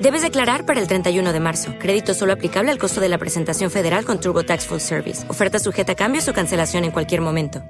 Debes declarar para el 31 de marzo. Crédito solo aplicable al costo de la presentación federal con TurboTax Full Service. Oferta sujeta a cambios o cancelación en cualquier momento.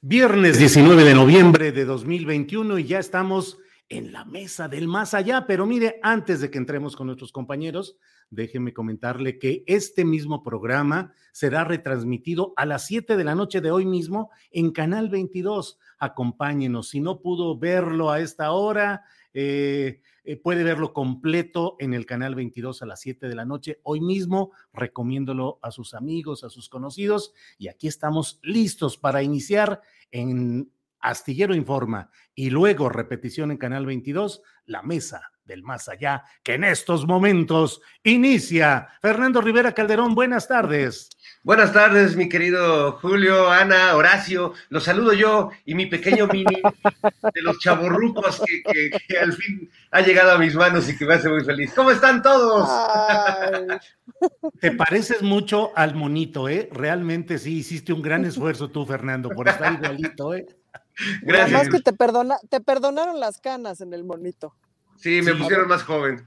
Viernes 19 de noviembre de 2021 y ya estamos en la mesa del más allá. Pero mire, antes de que entremos con nuestros compañeros, déjeme comentarle que este mismo programa será retransmitido a las 7 de la noche de hoy mismo en Canal 22. Acompáñenos. Si no pudo verlo a esta hora, eh, eh, puede verlo completo en el canal 22 a las 7 de la noche. Hoy mismo recomiéndolo a sus amigos, a sus conocidos. Y aquí estamos listos para iniciar en Astillero Informa y luego repetición en Canal 22, La Mesa del Más Allá, que en estos momentos inicia. Fernando Rivera Calderón, buenas tardes. Buenas tardes, mi querido Julio, Ana, Horacio. Los saludo yo y mi pequeño mini de los chaborrucos que, que, al fin ha llegado a mis manos y que me hace muy feliz. ¿Cómo están todos? Te pareces mucho al monito, ¿eh? Realmente sí hiciste un gran esfuerzo tú, Fernando, por estar igualito, ¿eh? Gracias. Además que te, perdona, te perdonaron las canas en el monito. Sí, me pusieron más joven.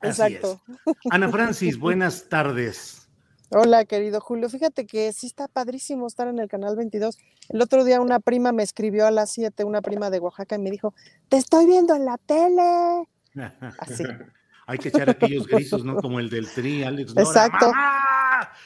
Exacto. Ana Francis, buenas tardes. Hola, querido Julio. Fíjate que sí está padrísimo estar en el canal 22. El otro día una prima me escribió a las 7, una prima de Oaxaca, y me dijo, te estoy viendo en la tele. Así. Hay que echar aquellos gritos, ¿no? Como el del tri, Alex. Exacto.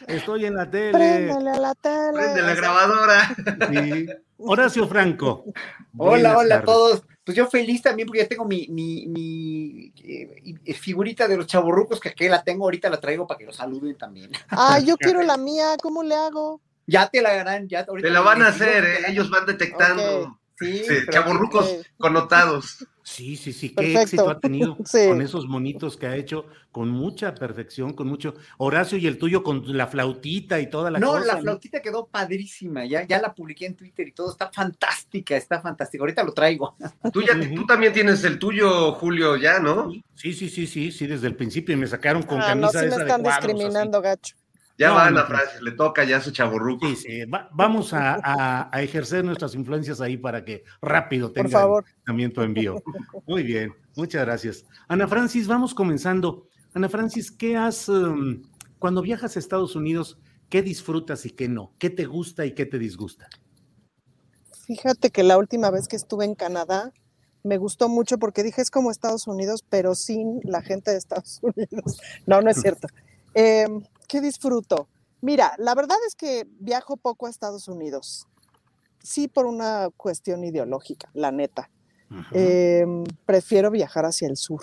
Estoy en la tele. Préndele a la tele. Prende la grabadora. Sí. Horacio Franco. Hola, hola a todos. Pues yo feliz también porque ya tengo mi, mi, mi eh, figurita de los chaburrucos, que aquí la tengo, ahorita la traigo para que lo saluden también. Ah, yo quiero la mía, ¿cómo le hago? Ya te la harán, ya. Te la van a hacer, ¿eh? ellos van detectando. Sí, chaburrucos connotados. Sí, sí, sí, qué éxito ha tenido con esos monitos que ha hecho con mucha perfección, con mucho. Horacio y el tuyo con la flautita y toda la no, cosa. La flautita quedó padrísima, ya, ya la publiqué en Twitter y todo, está fantástica, está fantástica. Ahorita lo traigo. Tú, ya, tú también tienes el tuyo, Julio, ya, ¿no? Sí, sí, sí, sí, sí, desde el principio y me sacaron con ah, camisa no, me están discriminando, gacho. Ya va la frase, le toca ya su chaburruco. Sí, sí, vamos a, ejercer nuestras influencias ahí para que rápido tenga también tu envío. Muy bien, muchas gracias. Ana Francis, vamos comenzando. Ana Francis, ¿qué has, um, cuando viajas a Estados Unidos, qué disfrutas y qué no? ¿Qué te gusta y qué te disgusta? Fíjate que la última vez que estuve en Canadá, me gustó mucho porque dije es como Estados Unidos, pero sin la gente de Estados Unidos. No, no es cierto. Eh, ¿Qué disfruto? Mira, la verdad es que viajo poco a Estados Unidos. Sí, por una cuestión ideológica, la neta. Em, prefiero viajar hacia el sur.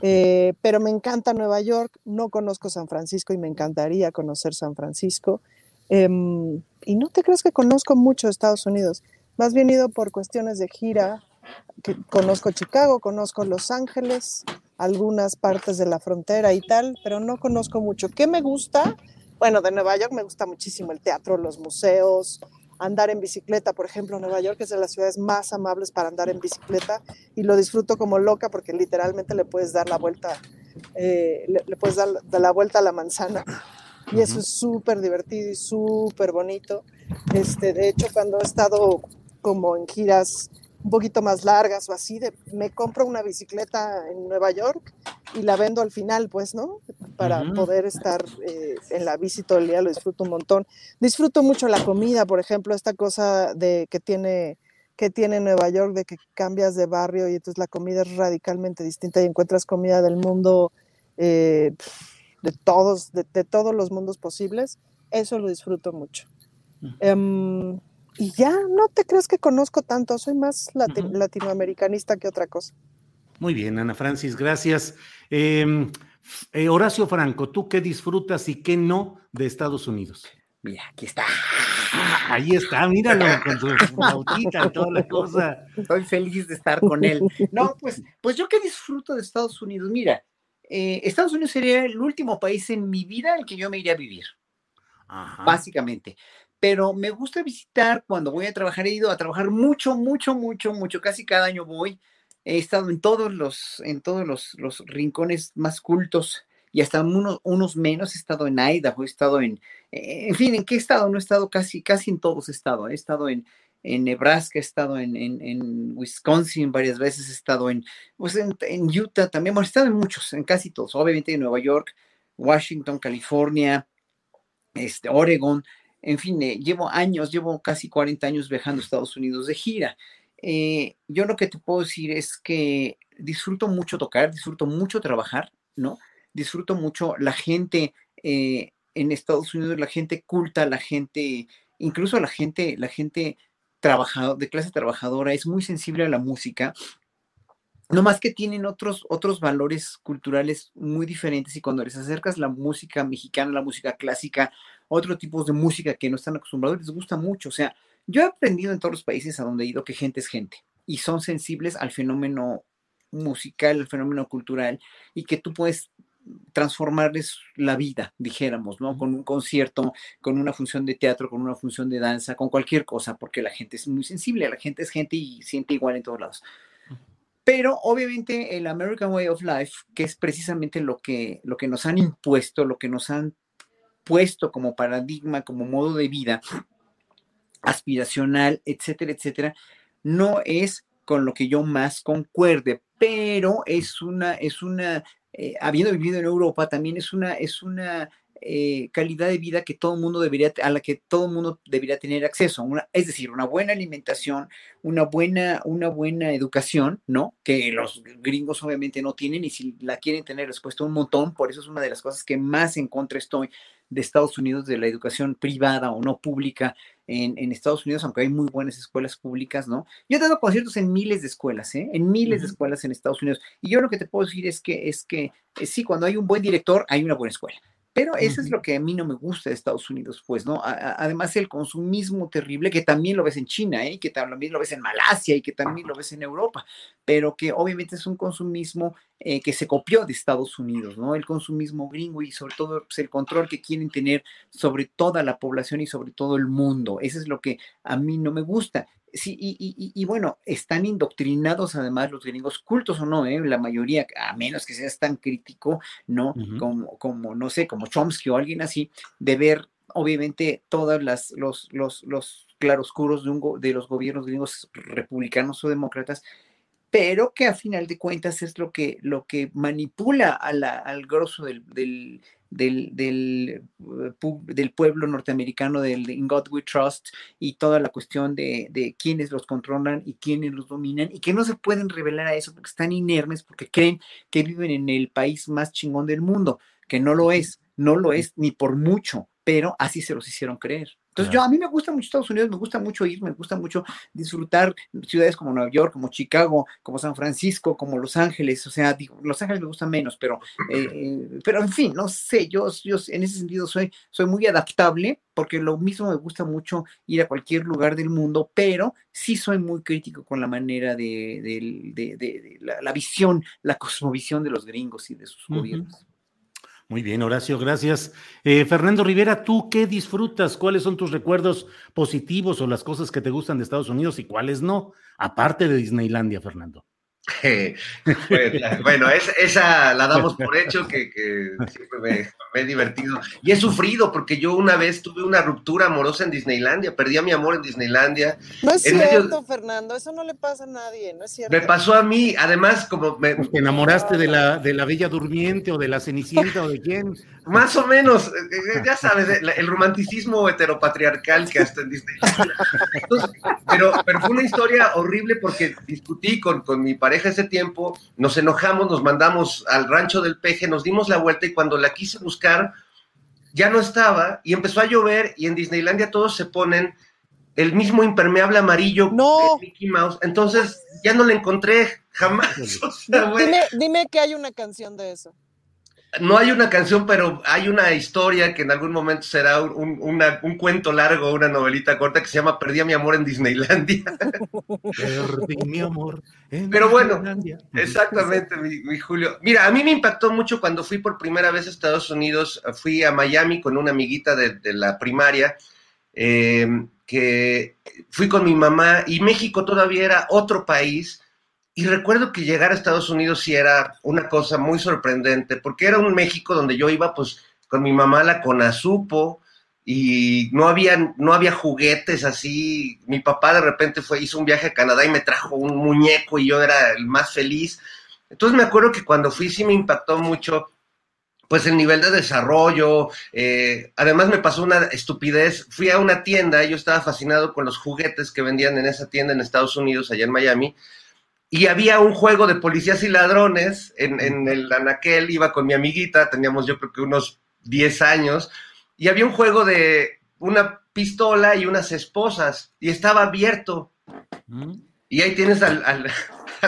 Eh, pero me encanta Nueva York, no conozco San Francisco y me encantaría conocer San Francisco. Em, y no te crees que conozco mucho Estados Unidos. Más bien ido por cuestiones de gira. Que conozco Chicago, conozco Los Ángeles, algunas partes de la frontera y tal, pero no conozco mucho. ¿Qué me gusta? Bueno, de Nueva York me gusta muchísimo el teatro, los museos, andar en bicicleta, por ejemplo, Nueva York es de las ciudades más amables para andar en bicicleta y lo disfruto como loca porque literalmente le puedes dar la vuelta, eh, le, puedes dar, la vuelta a la manzana y eso es súper divertido y súper bonito. Este, de hecho, cuando he estado como en giras un poquito más largas o así, de, me compro una bicicleta en Nueva York y la vendo al final, pues, ¿no? Para poder estar eh, en la bici todo el día, lo disfruto un montón. Disfruto mucho la comida, por ejemplo, esta cosa de que tiene que tiene Nueva York de que cambias de barrio y entonces la comida es radicalmente distinta y encuentras comida del mundo, eh, de todos, de, todos los mundos posibles, eso lo disfruto mucho. Y ya, no te crees que conozco tanto, soy más latinoamericanista que otra cosa. Muy bien, Ana Francis, gracias. Em, eh, Horacio Franco, ¿tú qué disfrutas y qué no de Estados Unidos? Mira, aquí está. Ah, ahí está, míralo, con su bautita y toda la cosa. Estoy feliz de estar con él. No, pues, pues yo qué disfruto de Estados Unidos. Mira, eh, Estados Unidos sería el último país en mi vida el que yo me iría a vivir. Básicamente. Pero me gusta visitar cuando voy a trabajar. He ido a trabajar mucho, mucho, mucho, mucho. Casi cada año voy. He estado en todos los, en todos los, los rincones más cultos y hasta unos, unos menos. He estado en Idaho, he estado en, eh, en fin, ¿en qué estado? No he estado casi, casi en todos he estado. He estado en, en Nebraska, he estado en, en, Wisconsin varias veces, he estado en, pues en, Utah también, bueno, he estado en muchos, en casi todos, obviamente en Nueva York, Washington, California, este, Oregon, en fin, eh, llevo años, llevo casi 40 años viajando a Estados Unidos de gira. Eh, yo lo que te puedo decir es que disfruto mucho tocar, disfruto mucho trabajar, ¿no? Disfruto mucho la gente eh, en Estados Unidos, la gente culta, la gente, incluso la gente, la gente trabajador, de clase trabajadora, es muy sensible a la música, no más que tienen otros, otros valores culturales muy diferentes y cuando les acercas la música mexicana, la música clásica, otro tipo de música que no están acostumbrados, les gusta mucho. O sea, yo he aprendido en todos los países a donde he ido que gente es gente y son sensibles al fenómeno musical, al fenómeno cultural y que tú puedes transformarles la vida, dijéramos, ¿no? Con un concierto, con una función de teatro, con una función de danza, con cualquier cosa, porque la gente es muy sensible, la gente es gente y siente igual en todos lados. Pero obviamente el American Way of Life, que es precisamente lo que, lo que nos han impuesto, lo que nos han puesto como paradigma, como modo de vida, aspiracional, etcétera, etcétera, no es con lo que yo más concuerde, pero es una, es una, eh, habiendo vivido en Europa, también es una, es una eh, calidad de vida que todo mundo debería, a la que todo mundo debería tener acceso, una, es decir, una buena alimentación, una buena, una buena educación, ¿no? Que los gringos obviamente no tienen y si la quieren tener les cuesta un montón, por eso es una de las cosas que más en contra estoy de Estados Unidos, de la educación privada o no pública en, en, Estados Unidos, aunque hay muy buenas escuelas públicas, ¿no? Yo he dado conciertos en miles de escuelas, ¿eh? En miles de escuelas en Estados Unidos. Y yo lo que te puedo decir es que, es que eh, sí, cuando hay un buen director, hay una buena escuela. Pero eso es lo que a mí no me gusta de Estados Unidos, pues, ¿no? además, el consumismo terrible, que también lo ves en China, ¿eh? que también lo ves en Malasia y que también lo ves en Europa, pero que obviamente es un consumismo eh, que se copió de Estados Unidos, ¿no? El consumismo gringo y sobre todo pues, el control que quieren tener sobre toda la población y sobre todo el mundo. Eso es lo que a mí no me gusta. Sí, y, bueno, están indoctrinados además los gringos, cultos o no, ¿eh? la mayoría, a menos que seas tan crítico, ¿no? como, como, no sé, como Chomsky o alguien así, de ver obviamente todas las, los, los, los claroscuros de, un, de los gobiernos gringos republicanos o demócratas, pero que a final de cuentas es lo que, lo que manipula al grosso del, del, del, eh, del, pueblo norteamericano, del In God We Trust, y toda la cuestión de, de quiénes los controlan y quiénes los dominan, y que no se pueden revelar a eso porque están inermes, porque creen que viven en el país más chingón del mundo, que no lo es, no lo es ni por mucho, pero así se los hicieron creer. Entonces, yo a mí me gusta mucho Estados Unidos, me gusta mucho ir, me gusta mucho disfrutar ciudades como Nueva York, como Chicago, como San Francisco, como Los Ángeles. O sea, digo, Los Ángeles me gusta menos, pero, eh, eh, pero en fin, no sé, yo, yo en ese sentido soy, soy muy adaptable porque lo mismo me gusta mucho ir a cualquier lugar del mundo, pero sí soy muy crítico con la manera de, de, la, visión, la cosmovisión de los gringos y de sus gobiernos. Muy bien, Horacio, gracias. Eh, Fernando Rivera, ¿tú qué disfrutas? ¿Cuáles son tus recuerdos positivos o las cosas que te gustan de Estados Unidos y cuáles no? Aparte de Disneylandia, Fernando. Bueno, esa la damos por hecho, que, siempre me, he divertido. Y he sufrido porque yo una vez tuve una ruptura amorosa en Disneylandia, perdí a mi amor en Disneylandia. No es cierto, Fernando, eso no le pasa a nadie, no es cierto. Me pasó a mí, además, como me... ¿Te enamoraste de la, de la Bella Durmiente o de la Cenicienta o de quién? Más o menos, eh, eh, ya sabes, el romanticismo heteropatriarcal que hasta en Disneylandia. pero, pero fue una historia horrible porque discutí con, con mi pareja ese tiempo, nos enojamos, nos mandamos al rancho del peje, nos dimos la vuelta y cuando la quise buscar, ya no estaba y empezó a llover y en Disneylandia todos se ponen el mismo impermeable amarillo no. de Mickey Mouse. Entonces ya no la encontré jamás. dime, dime que hay una canción de eso no hay una canción, pero hay una historia que en algún momento será un, un, cuento largo, una novelita corta que se llama Perdí a mi amor en Disneylandia. Perdí mi amor. En pero bueno, exactamente, mi, Julio. Mira, a mí me impactó mucho cuando fui por primera vez a Estados Unidos. Fui a Miami con una amiguita de, la primaria. Eh, que fui con mi mamá y México todavía era otro país y recuerdo que llegar a Estados Unidos sí era una cosa muy sorprendente, porque era un México donde yo iba pues con mi mamá la Conazupo y no había, no había juguetes así. Mi papá de repente fue, hizo un viaje a Canadá y me trajo un muñeco y yo era el más feliz. Entonces me acuerdo que cuando fui sí me impactó mucho pues el nivel de desarrollo. Eh, además me pasó una estupidez. Fui a una tienda yo estaba fascinado con los juguetes que vendían en esa tienda en Estados Unidos, allá en Miami y había un juego de policías y ladrones en, el anaquel, iba con mi amiguita, teníamos yo creo que unos 10 años, y había un juego de una pistola y unas esposas, y estaba abierto. Mm. Y ahí tienes al, al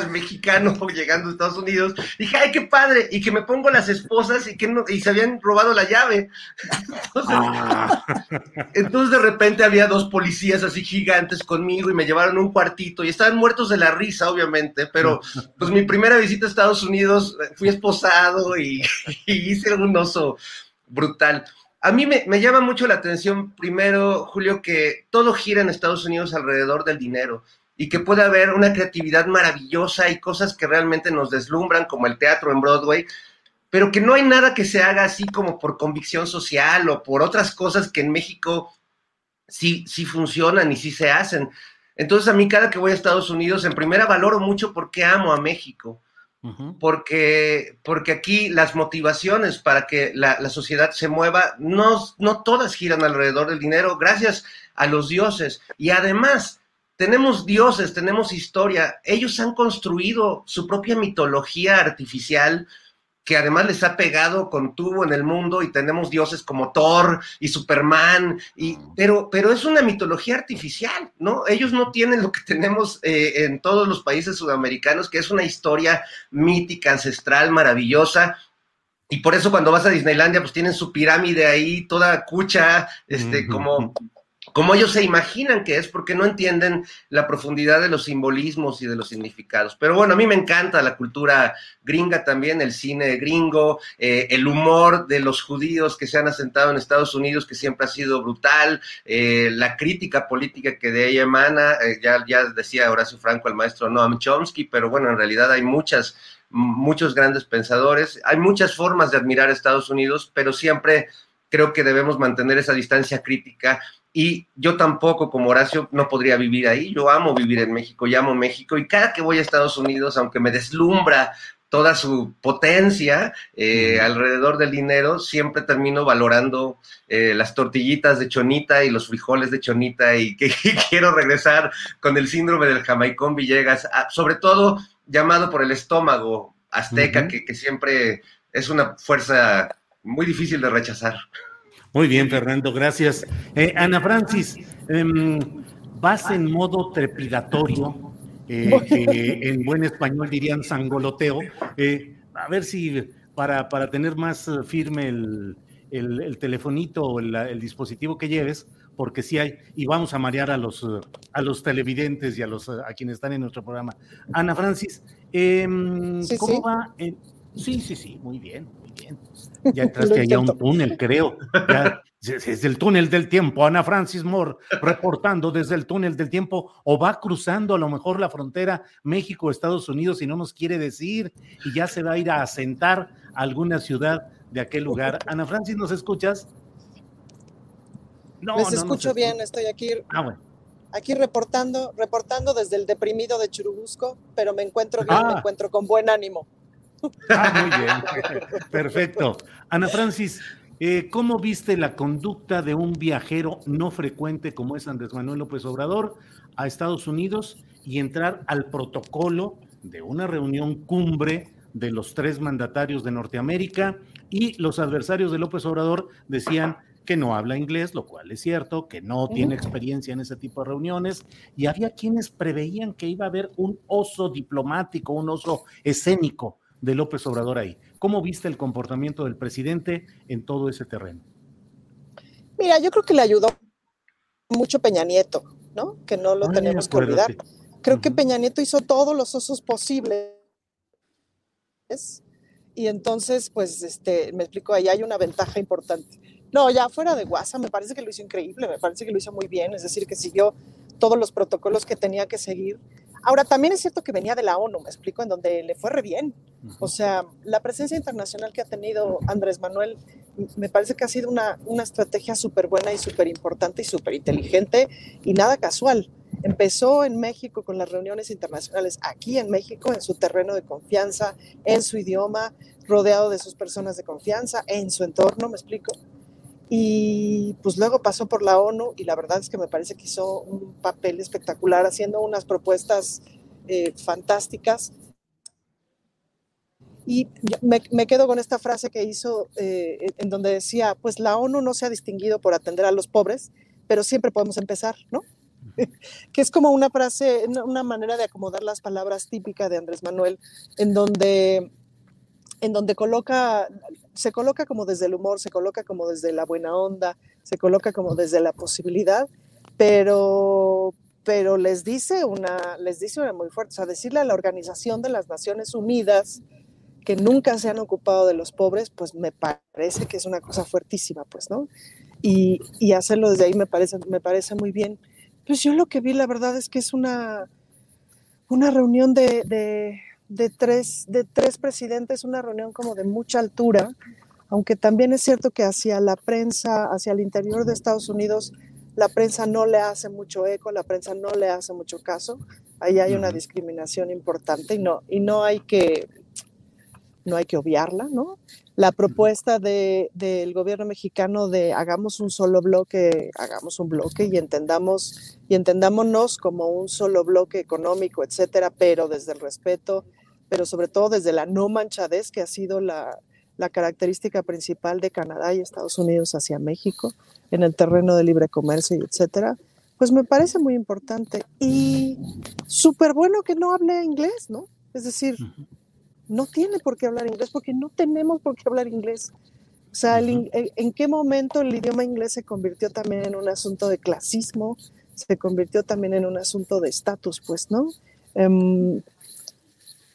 mexicano llegando a Estados Unidos. Dije, ay, qué padre. Y que me pongo las esposas y que no, y se habían robado la llave. Ah. Entonces, de repente había dos policías así gigantes conmigo y me llevaron un cuartito y estaban muertos de la risa, obviamente. Pero, pues mi primera visita a Estados Unidos fui esposado y, hice un oso brutal. A mí me, me, llama mucho la atención, primero, Julio, que todo gira en Estados Unidos alrededor del dinero y que puede haber una creatividad maravillosa y cosas que realmente nos deslumbran, como el teatro en Broadway, pero que no hay nada que se haga así como por convicción social o por otras cosas que en México sí, sí funcionan y sí se hacen. Entonces a mí cada que voy a Estados Unidos, en primera valoro mucho porque amo a México. Porque, porque aquí las motivaciones para que la, la, sociedad se mueva, no, no todas giran alrededor del dinero, gracias a los dioses. Y además, tenemos dioses, tenemos historia. Ellos han construido su propia mitología artificial que además les ha pegado con tubo en el mundo y tenemos dioses como Thor y Superman, y, pero, pero es una mitología artificial, ¿no? Ellos no tienen lo que tenemos eh, en todos los países sudamericanos, que es una historia mítica, ancestral, maravillosa, y por eso cuando vas a Disneylandia, pues tienen su pirámide ahí, toda cucha, este, como como ellos se imaginan que es, porque no entienden la profundidad de los simbolismos y de los significados. Pero bueno, a mí me encanta la cultura gringa también, el cine gringo, eh, el humor de los judíos que se han asentado en Estados Unidos, que siempre ha sido brutal, eh, la crítica política que de ella emana, eh, ya, ya decía Horacio Franco, el maestro Noam Chomsky, pero bueno, en realidad hay muchas muchos grandes pensadores, hay muchas formas de admirar a Estados Unidos, pero siempre creo que debemos mantener esa distancia crítica y yo tampoco, como Horacio, no podría vivir ahí. Yo amo vivir en México, y amo México y cada que voy a Estados Unidos, aunque me deslumbra toda su potencia eh, alrededor del dinero, siempre termino valorando eh, las tortillitas de chonita y los frijoles de chonita y que quiero regresar con el síndrome del jamaicón Villegas, sobre todo llamado por el estómago azteca, que, que siempre es una fuerza muy difícil de rechazar. Muy bien, Fernando, gracias. Eh, Ana Francis, em, vas en modo trepidatorio, eh, en buen español dirían sangoloteo. Eh, a ver si para, para tener más firme el, el, telefonito o el, dispositivo que lleves, porque sí hay, y vamos a marear a los, a los televidentes y a, los, a quienes están en nuestro programa. Ana Francis, em, ¿cómo va? sí, sí, sí, muy bien. bien. Ya entraste allá a un túnel, creo. Ya, desde el túnel del tiempo, Ana Francis Moore reportando desde el túnel del tiempo, o va cruzando a lo mejor la frontera México-Estados Unidos y no nos quiere decir, y ya se va a ir a asentar a alguna ciudad de aquel lugar. Ana Francis, ¿nos escuchas? No, Les escucho bien, estoy aquí. Ah, aquí reportando, reportando desde el deprimido de Churubusco, pero me encuentro bien, me ah. encuentro con buen ánimo. Ah, muy bien, perfecto. Ana Francis, eh, ¿cómo viste la conducta de un viajero no frecuente como es Andrés Manuel López Obrador a Estados Unidos y entrar al protocolo de una reunión cumbre de los tres mandatarios de Norteamérica y los adversarios de López Obrador decían que no habla inglés, lo cual es cierto, que no tiene experiencia en ese tipo de reuniones, y había quienes preveían que iba a haber un oso diplomático, un oso escénico de López Obrador ahí. ¿Cómo viste el comportamiento del presidente en todo ese terreno? Mira, yo creo que le ayudó mucho Peña Nieto, ¿no? Que no lo tenemos que olvidar. Creo que Peña Nieto hizo todos los osos posibles. Y entonces, pues, este, me explico, ahí hay una ventaja importante. No, ya fuera de WhatsApp, me parece que lo hizo increíble, me parece que lo hizo muy bien, es decir, que siguió todos los protocolos que tenía que seguir. Ahora, también es cierto que venía de la ONU, me explico, en donde le fue re bien. O sea, la presencia internacional que ha tenido Andrés Manuel me parece que ha sido una, una estrategia súper buena y súper importante y súper inteligente y nada casual. Empezó en México con las reuniones internacionales, aquí en México, en su terreno de confianza, en su idioma, rodeado de sus personas de confianza, en su entorno, me explico. Y pues luego pasó por la ONU y la verdad es que me parece que hizo un papel espectacular haciendo unas propuestas eh, fantásticas. Y me, quedo con esta frase que hizo eh, en donde decía, pues la ONU no se ha distinguido por atender a los pobres, pero siempre podemos empezar, ¿no? que es como una frase, una manera de acomodar las palabras típica de Andrés Manuel, en donde en donde coloca, se coloca como desde el humor, se coloca como desde la buena onda, se coloca como desde la posibilidad, pero, pero les dice una, les dice una muy fuerte, o sea, decirle a la Organización de las Naciones Unidas que nunca se han ocupado de los pobres, pues me parece que es una cosa fuertísima, pues, ¿no? Y, y hacerlo desde ahí me parece, me parece muy bien. Pues yo lo que vi, la verdad, es que es una, una reunión de, de tres, de tres presidentes, una reunión como de mucha altura, aunque también es cierto que hacia la prensa, hacia el interior de Estados Unidos, la prensa no le hace mucho eco, la prensa no le hace mucho caso. Ahí hay una discriminación importante y no, y no hay que no hay que obviarla, ¿no? La propuesta de, del gobierno mexicano de hagamos un solo bloque, hagamos un bloque y entendamos y entendámonos como un solo bloque económico, etcétera, pero desde el respeto, pero sobre todo desde la no manchadez que ha sido la, la característica principal de Canadá y Estados Unidos hacia México en el terreno de libre comercio y etcétera, pues me parece muy importante y súper bueno que no hable inglés, ¿no? Es decir, no tiene por qué hablar inglés porque no tenemos por qué hablar inglés. O sea, ¿en qué momento el idioma inglés se convirtió también en un asunto de clasismo? Se convirtió también en un asunto de estatus, pues, ¿no? Em,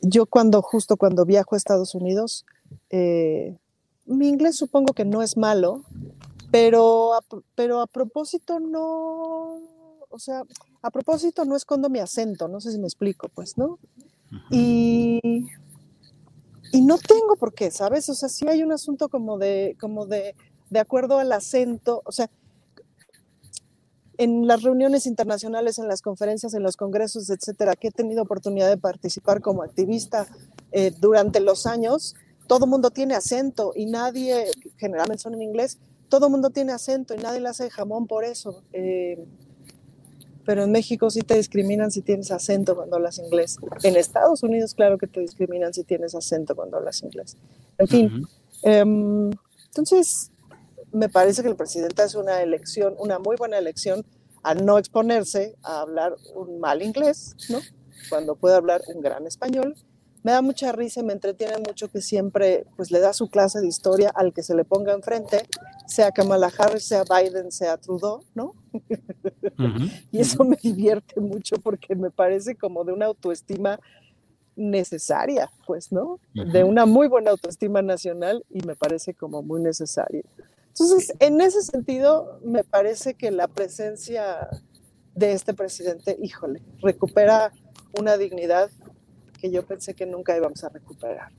yo cuando, justo cuando viajo a Estados Unidos, eh, mi inglés supongo que no es malo, pero pero a propósito no, o sea, a propósito no escondo mi acento, no sé si me explico, pues, ¿no? Y y no tengo por qué, ¿sabes? O sea, sí hay un asunto como de, como de, de acuerdo al acento, o sea, en las reuniones internacionales, en las conferencias, en los congresos, etcétera, que he tenido oportunidad de participar como activista eh, durante los años, todo mundo tiene acento y nadie, generalmente son en inglés, todo mundo tiene acento y nadie le hace jamón por eso. Eh, pero en México sí te discriminan si tienes acento cuando hablas inglés. En Estados Unidos, claro que te discriminan si tienes acento cuando hablas inglés. En fin, em, entonces me parece que el presidente es una elección, una muy buena elección a no exponerse a hablar un mal inglés, ¿no? Cuando puede hablar un gran español me da mucha risa y me entretiene mucho que siempre pues le da su clase de historia al que se le ponga enfrente, sea Kamala Harris, sea Biden, sea Trudeau, ¿no? y eso me divierte mucho porque me parece como de una autoestima necesaria, pues, ¿no? De una muy buena autoestima nacional y me parece como muy necesaria. Entonces, en ese sentido, me parece que la presencia de este presidente, híjole, recupera una dignidad que yo pensé que nunca íbamos a recuperar.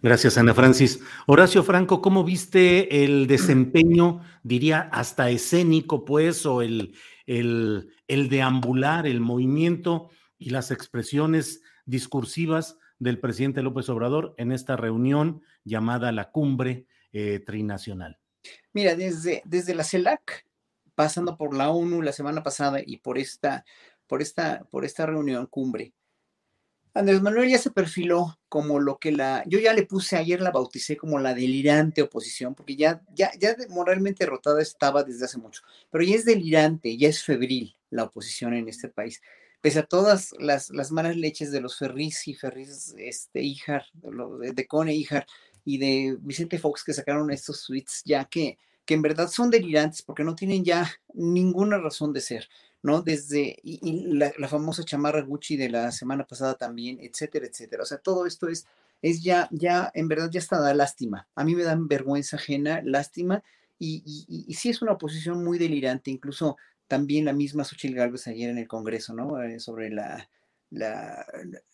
Gracias, Ana Francis. Horacio Franco, ¿cómo viste el desempeño, diría, hasta escénico, pues, o el, el, el deambular, el movimiento y las expresiones discursivas del presidente López Obrador en esta reunión llamada la cumbre eh, trinacional? Mira, desde, desde la CELAC, pasando por la ONU la semana pasada y por esta, por esta, por esta reunión cumbre, Andrés Manuel ya se perfiló como lo que la, yo ya le puse ayer, la bauticé como la delirante oposición, porque ya, ya, ya moralmente derrotada estaba desde hace mucho, pero ya es delirante, ya es febril la oposición en este país. Pese a todas las, las malas leches de los Ferris y Ferris, este, Ijar, de, de Cone Ijar y de Vicente Fox que sacaron estos tweets ya que, que en verdad son delirantes porque no tienen ya ninguna razón de ser. ¿no? Desde y, la, famosa chamarra Gucci de la semana pasada también, etcétera, etcétera. O sea, todo esto es, es ya, ya, en verdad ya está da lástima. A mí me dan vergüenza ajena, lástima, y, sí es una oposición muy delirante, incluso también la misma Xochitl Gálvez ayer en el Congreso, ¿no? Eh, sobre la, la,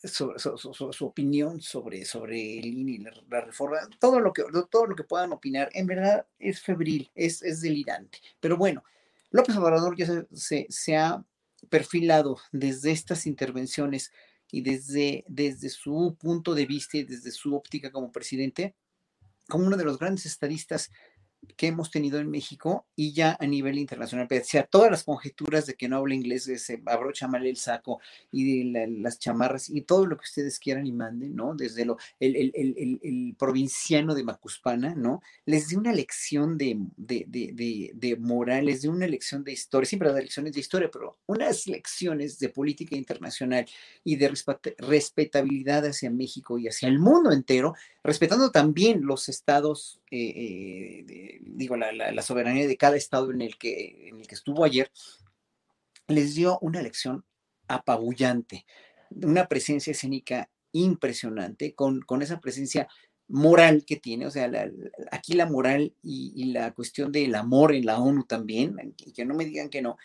su, su, opinión sobre, sobre el INE y la, reforma, todo lo, que, todo lo que puedan opinar, en verdad es febril, es, es delirante. Pero bueno, López Obrador ya se, se, ha perfilado desde estas intervenciones y desde, desde su punto de vista y desde su óptica como presidente, como uno de los grandes estadistas que hemos tenido en México y ya a nivel internacional, pese a todas las conjeturas de que no habla inglés, se abrocha mal el saco y de las chamarras y todo lo que ustedes quieran y manden, ¿no? Desde lo, el, el, el, el provinciano de Macuspana, ¿no? Les dio una lección de, de, de, de, moral, les dio una lección de historia, siempre da lecciones de historia, pero unas lecciones de política internacional y de respetabilidad hacia México y hacia el mundo entero, respetando también los estados eh, eh, digo, la, soberanía de cada estado en el, que, en el que estuvo ayer, les dio una lección apabullante, una presencia escénica impresionante, con, con esa presencia moral que tiene, o sea, aquí la moral y, la cuestión del amor en la ONU también, y que no me digan que no,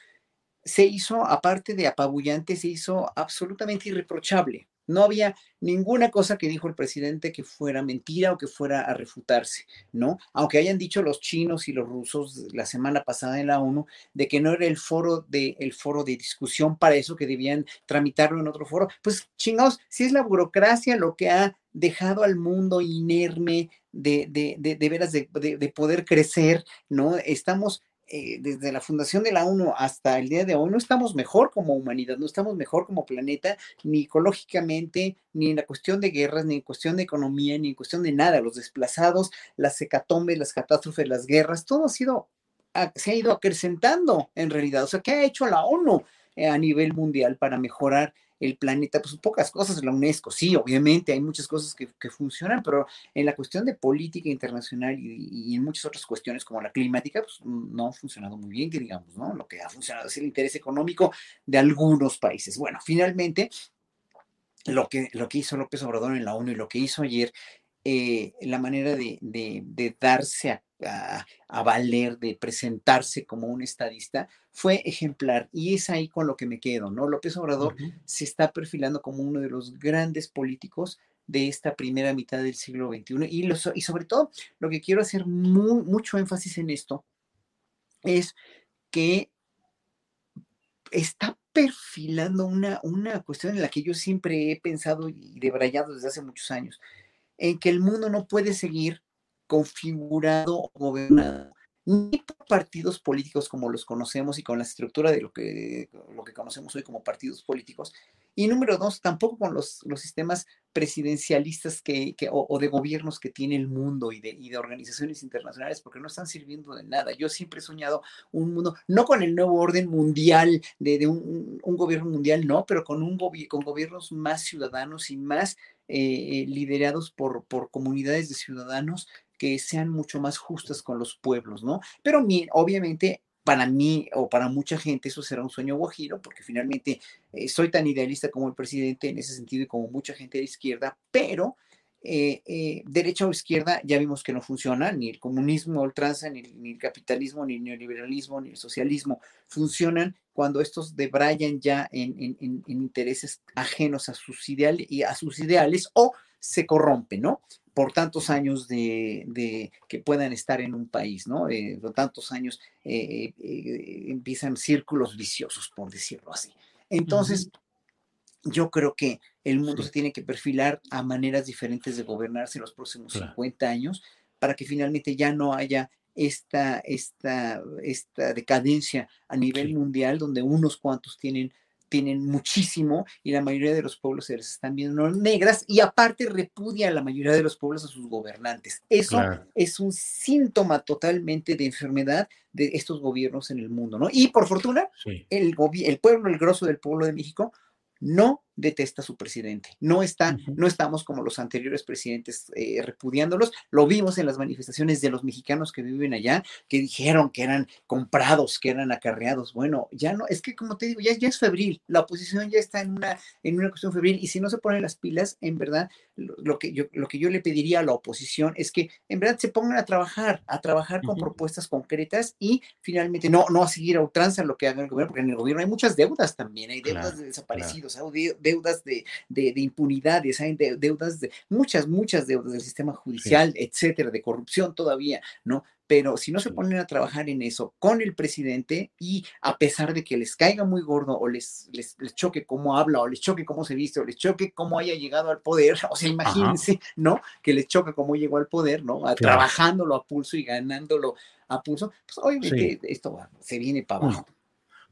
se hizo, aparte de apabullante, se hizo absolutamente irreprochable. No había ninguna cosa que dijo el presidente que fuera mentira o que fuera a refutarse, ¿no? Aunque hayan dicho los chinos y los rusos la semana pasada en la ONU de que no era el foro de, el foro de discusión para eso, que debían tramitarlo en otro foro. Pues chingados, si es la burocracia lo que ha dejado al mundo inerme de, de, de, de veras de, de, poder crecer, ¿no? Estamos eh, desde la fundación de la ONU hasta el día de hoy, no estamos mejor como humanidad, no estamos mejor como planeta, ni ecológicamente, ni en la cuestión de guerras, ni en cuestión de economía, ni en cuestión de nada. Los desplazados, las hecatombes, las catástrofes, las guerras, todo ha sido, se ha ido acrecentando en realidad. O sea, ¿qué ha hecho la ONU eh, a nivel mundial para mejorar el planeta, pues pocas cosas, la UNESCO, sí, obviamente hay muchas cosas que, funcionan, pero en la cuestión de política internacional y, en muchas otras cuestiones como la climática, pues no ha funcionado muy bien, que digamos, ¿no? Lo que ha funcionado es el interés económico de algunos países. Bueno, finalmente, lo que, lo que hizo López Obrador en la ONU y lo que hizo ayer eh, la manera de, de, darse a, a, valer, de presentarse como un estadista, fue ejemplar. Y es ahí con lo que me quedo, ¿no? López Obrador se está perfilando como uno de los grandes políticos de esta primera mitad del siglo XXI. Y, y sobre todo, lo que quiero hacer mucho énfasis en esto es que está perfilando una, una cuestión en la que yo siempre he pensado y debrayado desde hace muchos años en que el mundo no puede seguir configurado o gobernado ni por partidos políticos como los conocemos y con la estructura de lo que, lo que conocemos hoy como partidos políticos. Y número dos, tampoco con los, los sistemas presidencialistas que, que o, de gobiernos que tiene el mundo y de, y de, organizaciones internacionales, porque no están sirviendo de nada. Yo siempre he soñado un mundo, no con el nuevo orden mundial, de, de un, un, gobierno mundial, no, pero con, un con gobiernos más ciudadanos y más eh, liderados por, por comunidades de ciudadanos que sean mucho más justas con los pueblos, ¿no? Pero obviamente para mí o para mucha gente eso será un sueño guajiro, porque finalmente eh, soy tan idealista como el presidente en ese sentido y como mucha gente de izquierda, pero eh, eh, derecha o izquierda ya vimos que no funciona, ni el comunismo ultranza, ni, ni, el capitalismo, ni el neoliberalismo, ni el socialismo funcionan cuando estos debrayan ya en, en, intereses ajenos a sus, ideales, y a sus ideales o se corrompen, ¿no? por tantos años de, de, que puedan estar en un país, ¿no? Eh, por tantos años eh, eh, empiezan círculos viciosos, por decirlo así. Entonces, uh -huh. yo creo que el mundo sí. se tiene que perfilar a maneras diferentes de gobernarse en los próximos claro. 50 años para que finalmente ya no haya esta, esta, esta decadencia a nivel sí. mundial donde unos cuantos tienen tienen muchísimo y la mayoría de los pueblos se les están viendo negras y aparte repudia a la mayoría de los pueblos a sus gobernantes. Eso claro. es un síntoma totalmente de enfermedad de estos gobiernos en el mundo, ¿no? Y por fortuna, sí. el, el pueblo, el grosso del pueblo de México, no detesta a su presidente. No está, uh -huh. no estamos como los anteriores presidentes eh, repudiándolos. Lo vimos en las manifestaciones de los mexicanos que viven allá, que dijeron que eran comprados, que eran acarreados. Bueno, ya no, es que como te digo, ya, ya es febril. La oposición ya está en una, en una cuestión febril y si no se ponen las pilas, en verdad, lo, lo que yo, lo que yo le pediría a la oposición es que en verdad se pongan a trabajar, a trabajar con uh -huh. propuestas concretas y finalmente no, no a seguir a ultranza lo que haga el gobierno, porque en el gobierno hay muchas deudas también, hay deudas claro, de desaparecidos, claro. hay deudas de, de, de impunidades, hay deudas de muchas, muchas deudas del sistema judicial, sí. etcétera, de corrupción todavía, ¿no? Pero si no se ponen a trabajar en eso con el presidente y a pesar de que les caiga muy gordo o les, les, les choque cómo habla o les choque cómo se viste o les choque cómo haya llegado al poder, o sea, imagínense, Ajá. ¿no? Que les choque cómo llegó al poder, ¿no? A, claro. Trabajándolo a pulso y ganándolo a pulso, pues obviamente sí. esto se viene para abajo.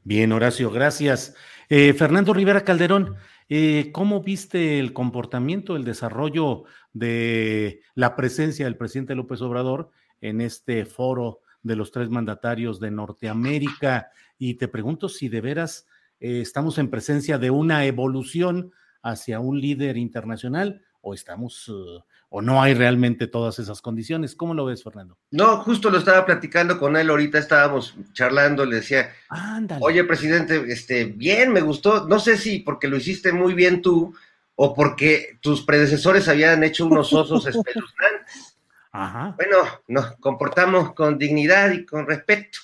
Bien, Horacio, gracias. Eh, Fernando Rivera Calderón, eh, ¿Cómo viste el comportamiento, el desarrollo de la presencia del presidente López Obrador en este foro de los tres mandatarios de Norteamérica? Y te pregunto si de veras eh, estamos en presencia de una evolución hacia un líder internacional o estamos uh, o no hay realmente todas esas condiciones. ¿Cómo lo ves, Fernando? No, justo lo estaba platicando con él ahorita, estábamos charlando, le decía, Ándale. oye, presidente, este, bien, me gustó, no sé si porque lo hiciste muy bien tú o porque tus predecesores habían hecho unos osos espeluznantes. Ajá. Bueno, nos comportamos con dignidad y con respeto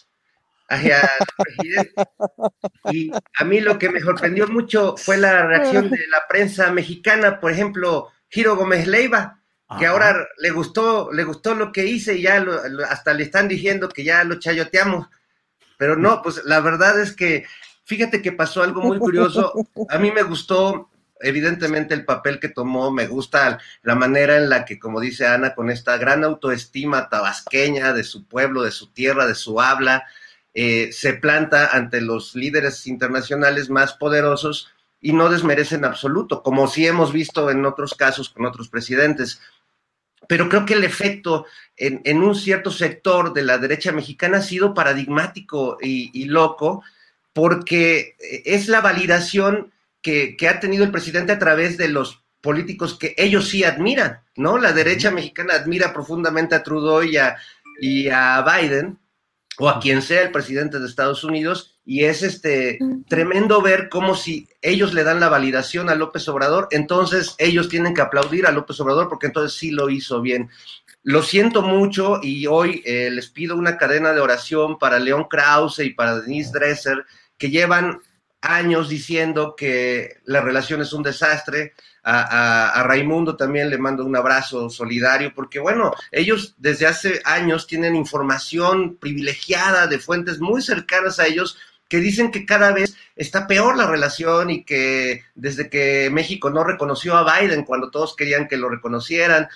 hacia el presidente. Y a mí lo que me sorprendió mucho fue la reacción de la prensa mexicana, por ejemplo, Giro Gómez Leiva, que Ajá. ahora le gustó, le gustó lo que hice y ya lo, lo, hasta le están diciendo que ya lo chayoteamos. Pero no, pues la verdad es que fíjate que pasó algo muy curioso. A mí me gustó, evidentemente, el papel que tomó, me gusta la manera en la que, como dice Ana, con esta gran autoestima tabasqueña de su pueblo, de su tierra, de su habla, eh, se planta ante los líderes internacionales más poderosos y no desmerece en absoluto, como sí hemos visto en otros casos con otros presidentes. Pero creo que el efecto en, en, un cierto sector de la derecha mexicana ha sido paradigmático y, y loco, porque es la validación que, que, ha tenido el presidente a través de los políticos que ellos sí admiran, ¿no? La derecha mexicana admira profundamente a Trudeau y a, y a Biden, o a quien sea el presidente de Estados Unidos, y es este tremendo ver cómo si ellos le dan la validación a López Obrador, entonces ellos tienen que aplaudir a López Obrador porque entonces sí lo hizo bien. Lo siento mucho y hoy eh, les pido una cadena de oración para León Krause y para Denise Dresser, que llevan años diciendo que la relación es un desastre. A, a, a, Raimundo también le mando un abrazo solidario, porque bueno, ellos desde hace años tienen información privilegiada de fuentes muy cercanas a ellos que dicen que cada vez está peor la relación y que desde que México no reconoció a Biden cuando todos querían que lo reconocieran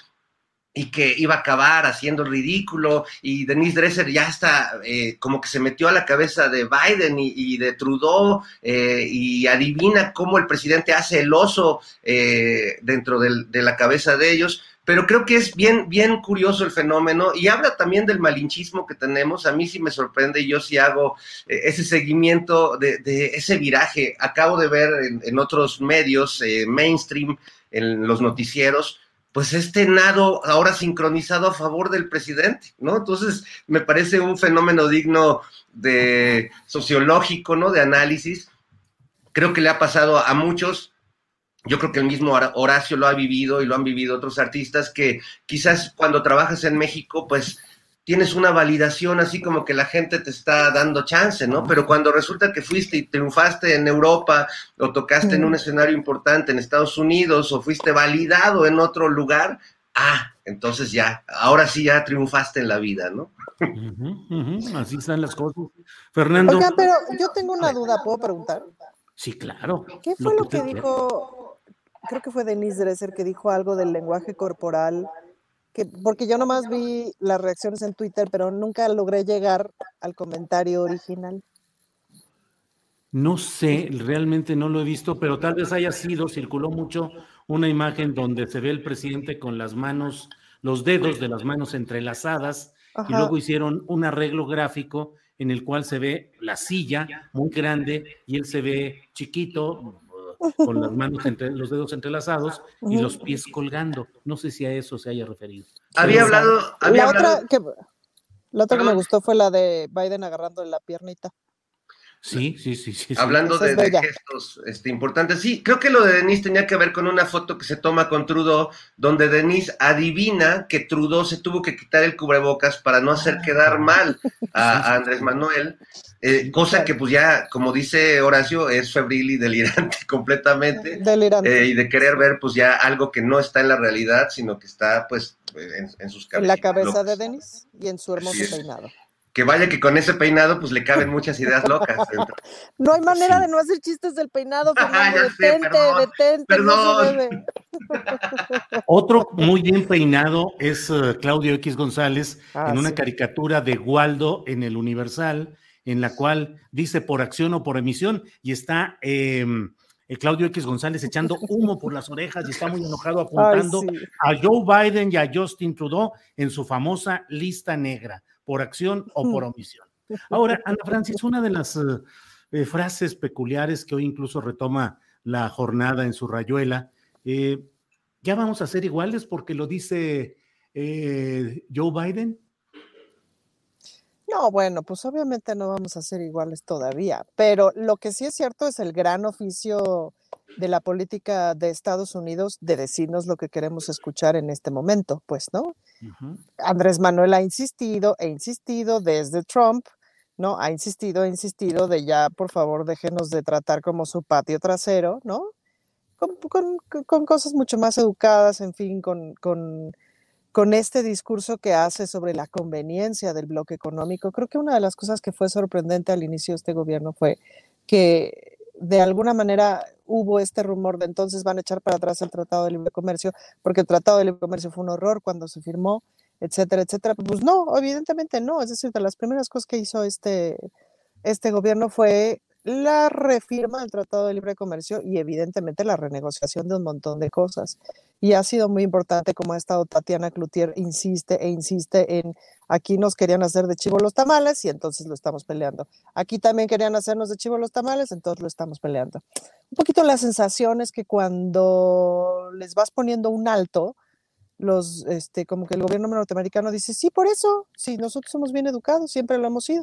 y que iba a acabar haciendo el ridículo y Denise Dresser ya está eh, como que se metió a la cabeza de Biden y, de Trudeau eh, y adivina cómo el presidente hace el oso eh, dentro de la cabeza de ellos pero creo que es bien, bien curioso el fenómeno y habla también del malinchismo que tenemos. A mí sí me sorprende yo sí hago eh, ese seguimiento de, de, ese viraje. Acabo de ver en, en otros medios eh, mainstream, en los noticieros, pues este nado ahora sincronizado a favor del presidente, ¿no? Entonces, me parece un fenómeno digno de sociológico, ¿no? De análisis. Creo que le ha pasado a muchos, yo creo que el mismo Horacio lo ha vivido y lo han vivido otros artistas que quizás cuando trabajas en México, pues tienes una validación así como que la gente te está dando chance, ¿no? Pero cuando resulta que fuiste y triunfaste en Europa o tocaste en un escenario importante en Estados Unidos o fuiste validado en otro lugar, ah, entonces ya, ahora sí ya triunfaste en la vida, ¿no? Así están las cosas. Fernando. Oiga, pero yo tengo una duda, ¿puedo preguntar? Sí, claro. ¿Qué fue lo que, dijo? Creo que fue Denise Dresser que dijo algo del lenguaje corporal porque yo nomás vi las reacciones en Twitter, pero nunca logré llegar al comentario original. No sé, realmente no lo he visto, pero tal vez haya sido, circuló mucho una imagen donde se ve el presidente con las manos, los dedos de las manos entrelazadas, y luego hicieron un arreglo gráfico en el cual se ve la silla muy grande y él se ve chiquito, con las manos entre los dedos entrelazados y los pies colgando. No sé si a eso se haya referido. Había hablado. la, Otra que, la otra que me gustó fue la de Biden agarrando la piernita. Sí, sí, sí, sí. Hablando de, gestos este, importantes, sí, creo que lo de Denise tenía que ver con una foto que se toma con Trudeau, donde Denise adivina que Trudeau se tuvo que quitar el cubrebocas para no hacer quedar mal a, Andrés Manuel, eh, cosa que pues ya, como dice Horacio, es febril y delirante completamente. Delirante. Eh, y de querer ver pues ya algo que no está en la realidad, sino que está pues en, sus cabezas. En la cabeza de Denise y en su hermoso peinado que vaya que con ese peinado pues le caben muchas ideas locas. No hay manera de no hacer chistes del peinado, Fernando. detente, detente. Perdón. Otro muy bien peinado es eh, Claudio X González ah, en una caricatura de Waldo en el Universal, en la cual dice por acción o por emisión, y está em, eh, Claudio X González echando humo por las orejas y está muy enojado apuntando a Joe Biden y a Justin Trudeau en su famosa lista negra por acción o por omisión. Ahora, Ana Francis, una de las eh, eh, frases peculiares que hoy incluso retoma la jornada en su rayuela, eh, ya vamos a ser iguales porque lo dice Joe Biden. No, bueno, pues obviamente no vamos a ser iguales todavía, pero lo que sí es cierto es el gran oficio de la política de Estados Unidos de decirnos lo que queremos escuchar en este momento, pues, ¿no? Andrés Manuel ha insistido e insistido desde Trump, ¿no? Ha insistido, ha insistido de ya, por favor, déjenos de tratar como su patio trasero, ¿no? Con, cosas mucho más educadas, en fin, con, con, con este discurso que hace sobre la conveniencia del bloque económico. Creo que una de las cosas que fue sorprendente al inicio de este gobierno fue que de alguna manera hubo este rumor de entonces van a echar para atrás el Tratado de Libre Comercio, porque el Tratado de Libre Comercio fue un horror cuando se firmó, etcétera, etcétera. Pues no, evidentemente no. Es decir, de las primeras cosas que hizo este, este gobierno fue la refirma del Tratado de Libre Comercio y evidentemente la renegociación de un montón de cosas. Y ha sido muy importante como ha estado Tatiana Cloutier, insiste e insiste en aquí nos querían hacer de chivo los tamales y entonces lo estamos peleando. Aquí también querían hacernos de chivo los tamales, entonces lo estamos peleando. Un poquito la sensación es que cuando les vas poniendo un alto, los, este, como que el gobierno norteamericano dice, sí, por eso, sí, nosotros somos bien educados, siempre lo hemos sido.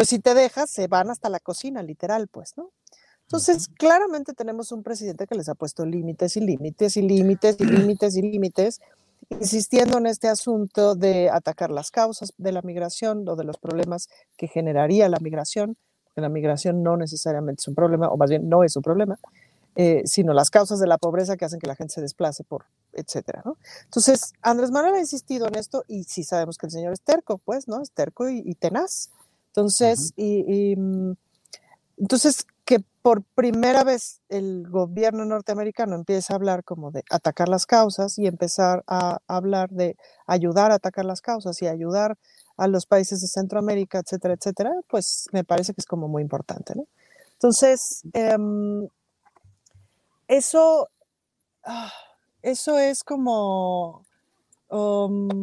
Pues si te dejas, se van hasta la cocina, literal, pues, ¿no? Entonces, claramente tenemos un presidente que les ha puesto límites y límites y límites y límites y límites, insistiendo en este asunto de atacar las causas de la migración o de los problemas que generaría la migración, porque la migración no necesariamente es un problema, o más bien no es un problema, eh, sino las causas de la pobreza que hacen que la gente se desplace por, etcétera, ¿no? Entonces, Andrés Manuel ha insistido en esto y sí sabemos que el señor es terco, pues, ¿no? Es terco y tenaz. Entonces, y, mm, entonces que por primera vez el gobierno norteamericano empieza a hablar como de atacar las causas y empezar a hablar de ayudar a atacar las causas y ayudar a los países de Centroamérica, etcétera, etcétera, pues me parece que es como muy importante, ¿no? Entonces, em, eso, ah, eso es como... Um,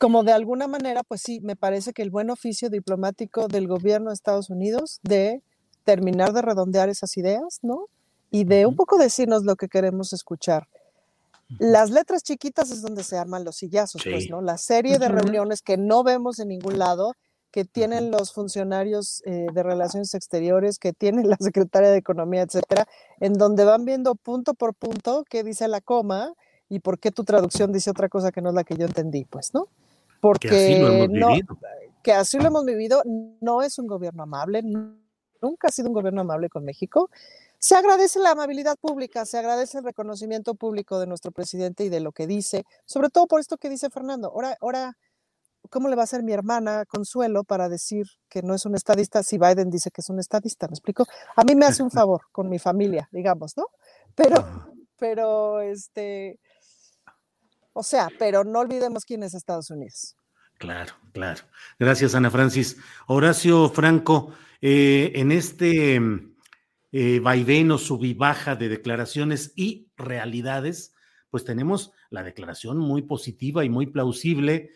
Como de alguna manera, pues sí, me parece que el buen oficio diplomático del gobierno de Estados Unidos de terminar de redondear esas ideas, ¿no? Y de un poco decirnos lo que queremos escuchar. Las letras chiquitas es donde se arman los sillazos, pues, ¿no? La serie de reuniones que no vemos en ningún lado, que tienen los funcionarios eh, de relaciones exteriores, que tienen la secretaria de Economía, etcétera, en donde van viendo punto por punto qué dice la coma y por qué tu traducción dice otra cosa que no es la que yo entendí, pues, ¿no? Porque que así lo hemos no, vivido. que así lo hemos vivido, no es un gobierno amable, nunca ha sido un gobierno amable con México. Se agradece la amabilidad pública, se agradece el reconocimiento público de nuestro presidente y de lo que dice, sobre todo por esto que dice Fernando. Ahora, ahora, ¿cómo le va a hacer mi hermana Consuelo para decir que no es un estadista si Biden dice que es un estadista? ¿Me explico? A mí me hace un favor con mi familia, digamos, ¿no? Pero, pero, este, o sea, pero no olvidemos quién es Estados Unidos. Claro, claro. Gracias, Ana Francis. Horacio Franco, eh, en este eh, vaivén o subibaja de declaraciones y realidades, pues tenemos la declaración muy positiva y muy plausible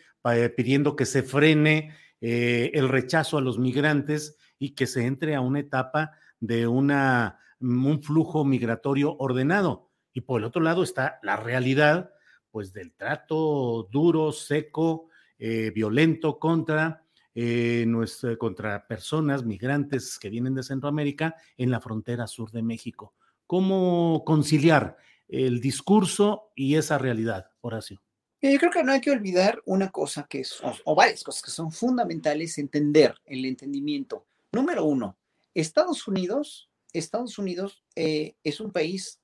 pidiendo que se frene eh, el rechazo a los migrantes y que se entre a una etapa de una, un flujo migratorio ordenado. Y por el otro lado está la realidad, pues del trato duro, seco, eh, violento contra eh, nuestra- contra personas migrantes que vienen de Centroamérica en la frontera sur de México. ¿Cómo conciliar el discurso y esa realidad, Horacio? Eh, Yo creo que no hay que olvidar una cosa que es, o, varias cosas que son fundamentales entender, el entendimiento. Número uno, Estados Unidos, Estados Unidos eh, es un país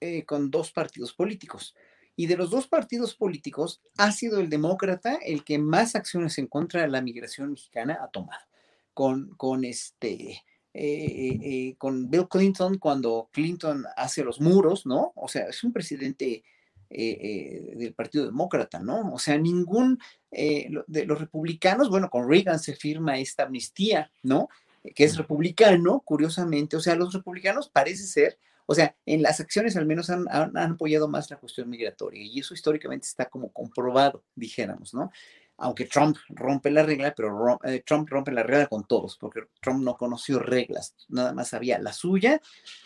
eh, con dos partidos políticos. Y de los dos partidos políticos, ha sido el demócrata el que más acciones en contra de la migración mexicana ha tomado. Con, con este, eh, eh, eh, con Bill Clinton, cuando Clinton hace los muros, ¿no? O sea, es un presidente eh, del Partido Demócrata, ¿no? O sea, ningún de los republicanos, bueno, con Reagan se firma esta amnistía, ¿no? Que es republicano, curiosamente, o sea, los republicanos parece ser, o sea, en las acciones al menos han, han- apoyado más la cuestión migratoria y eso históricamente está como comprobado, dijéramos, ¿no? Aunque Trump rompe la regla, pero ro- eh, Trump rompe la regla con todos, porque Trump no conoció reglas, nada más había la suya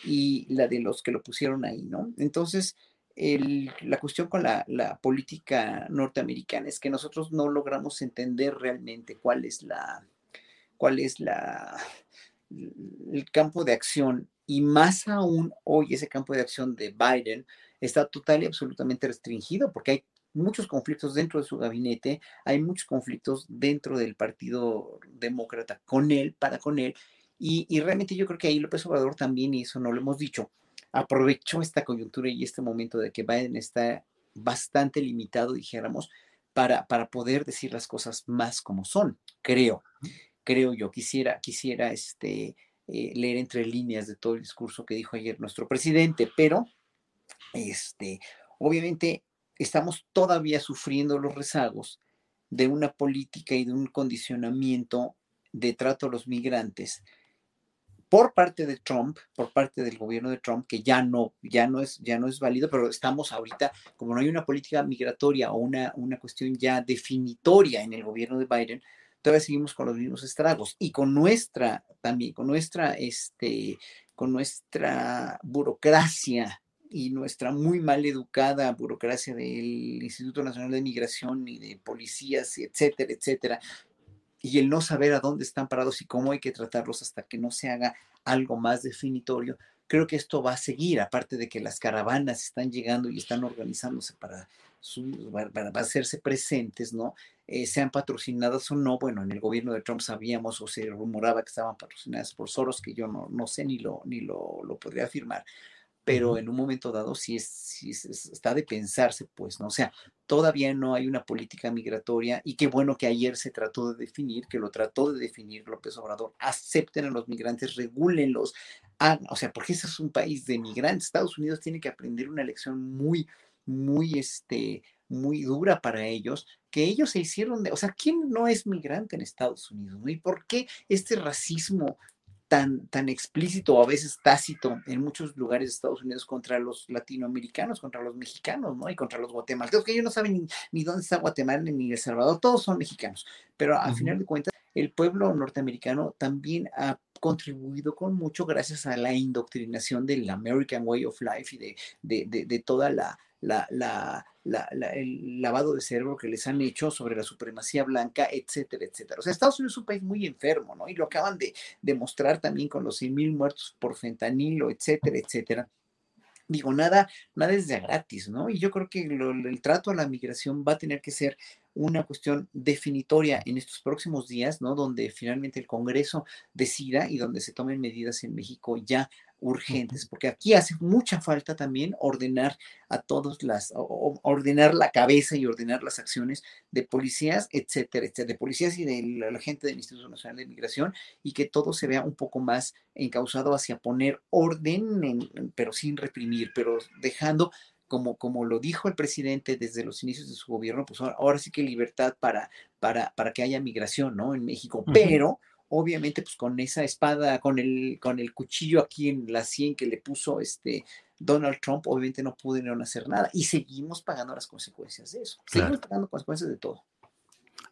y la de los que lo pusieron ahí, ¿no? Entonces, la cuestión con la, la política norteamericana es que nosotros no logramos entender realmente cuál es la, cuál es la, el campo de acción y más aún hoy ese campo de acción de Biden está total y absolutamente restringido porque hay muchos conflictos dentro de su gabinete, hay muchos conflictos dentro del Partido Demócrata con él, para con él, y, y realmente yo creo que ahí López Obrador también, y eso no lo hemos dicho, aprovechó esta coyuntura y este momento de que Biden está bastante limitado, dijéramos, para, para poder decir las cosas más como son, creo, creo yo. Quisiera, quisiera este, eh, leer entre líneas de todo el discurso que dijo ayer nuestro presidente, pero este, obviamente estamos todavía sufriendo los rezagos de una política y de un condicionamiento de trato a los migrantes por parte de Trump, por parte del gobierno de Trump, que ya no, ya no es, ya no es válido, pero estamos ahorita, como no hay una política migratoria o una, una cuestión ya definitoria en el gobierno de Biden, todavía seguimos con los mismos estragos y con nuestra también, con nuestra, este, con nuestra burocracia y nuestra muy mal educada burocracia del Instituto Nacional de Migración y de policías, etcétera, etcétera, y el no saber a dónde están parados y cómo hay que tratarlos hasta que no se haga algo más definitorio, creo que esto va a seguir, aparte de que las caravanas están llegando y están organizándose para, para, hacerse presentes, ¿no? Eh, sean patrocinadas o no, bueno, en el gobierno de Trump sabíamos o se rumoraba que estaban patrocinadas por Soros, que yo no, no sé ni lo, ni lo, lo podría afirmar, pero en un momento dado sí, es, está de pensarse, pues, ¿no? O sea, todavía no hay una política migratoria y qué bueno que ayer se trató de definir, que lo trató de definir López Obrador, acepten a los migrantes, regúlenlos, o sea, porque ese es un país de migrantes, Estados Unidos tiene que aprender una lección muy, muy, este, muy dura para ellos, que ellos se hicieron de, o sea, ¿quién no es migrante en Estados Unidos? ¿Y por qué este racismo tan, tan explícito o a veces tácito en muchos lugares de Estados Unidos contra los latinoamericanos, contra los mexicanos, ¿no? Y contra los guatemaltecos, que ellos no saben ni, dónde está Guatemala ni El Salvador, todos son mexicanos. Pero al final de cuentas, el pueblo norteamericano también ha contribuido con mucho gracias a la indoctrinación del American Way of Life y de, de, de toda la, la, la, el lavado de cerebro que les han hecho sobre la supremacía blanca, etcétera, etcétera. O sea, Estados Unidos es un país muy enfermo, ¿no? Y lo acaban de demostrar también con los 100 mil muertos por fentanilo, etcétera, etcétera digo, nada, nada es de gratis, ¿no? Y yo creo que el trato a la migración va a tener que ser una cuestión definitoria en estos próximos días, ¿no? Donde finalmente el Congreso decida y donde se tomen medidas en México ya urgentes, porque aquí hace mucha falta también ordenar a todos las, ordenar la cabeza y ordenar las acciones de policías, etcétera, etcétera, de policías y de la, gente del Instituto Nacional de Migración y que todo se vea un poco más encausado hacia poner orden, pero sin reprimir, pero dejando como, como, lo dijo el presidente desde los inicios de su gobierno, pues ahora, sí que libertad para, para, para que haya migración, ¿no? En México, pero obviamente pues con esa espada, con el, con el cuchillo aquí en la sien que le puso este Donald Trump, obviamente no pudieron hacer nada y seguimos pagando las consecuencias de eso. Seguimos pagando consecuencias de todo.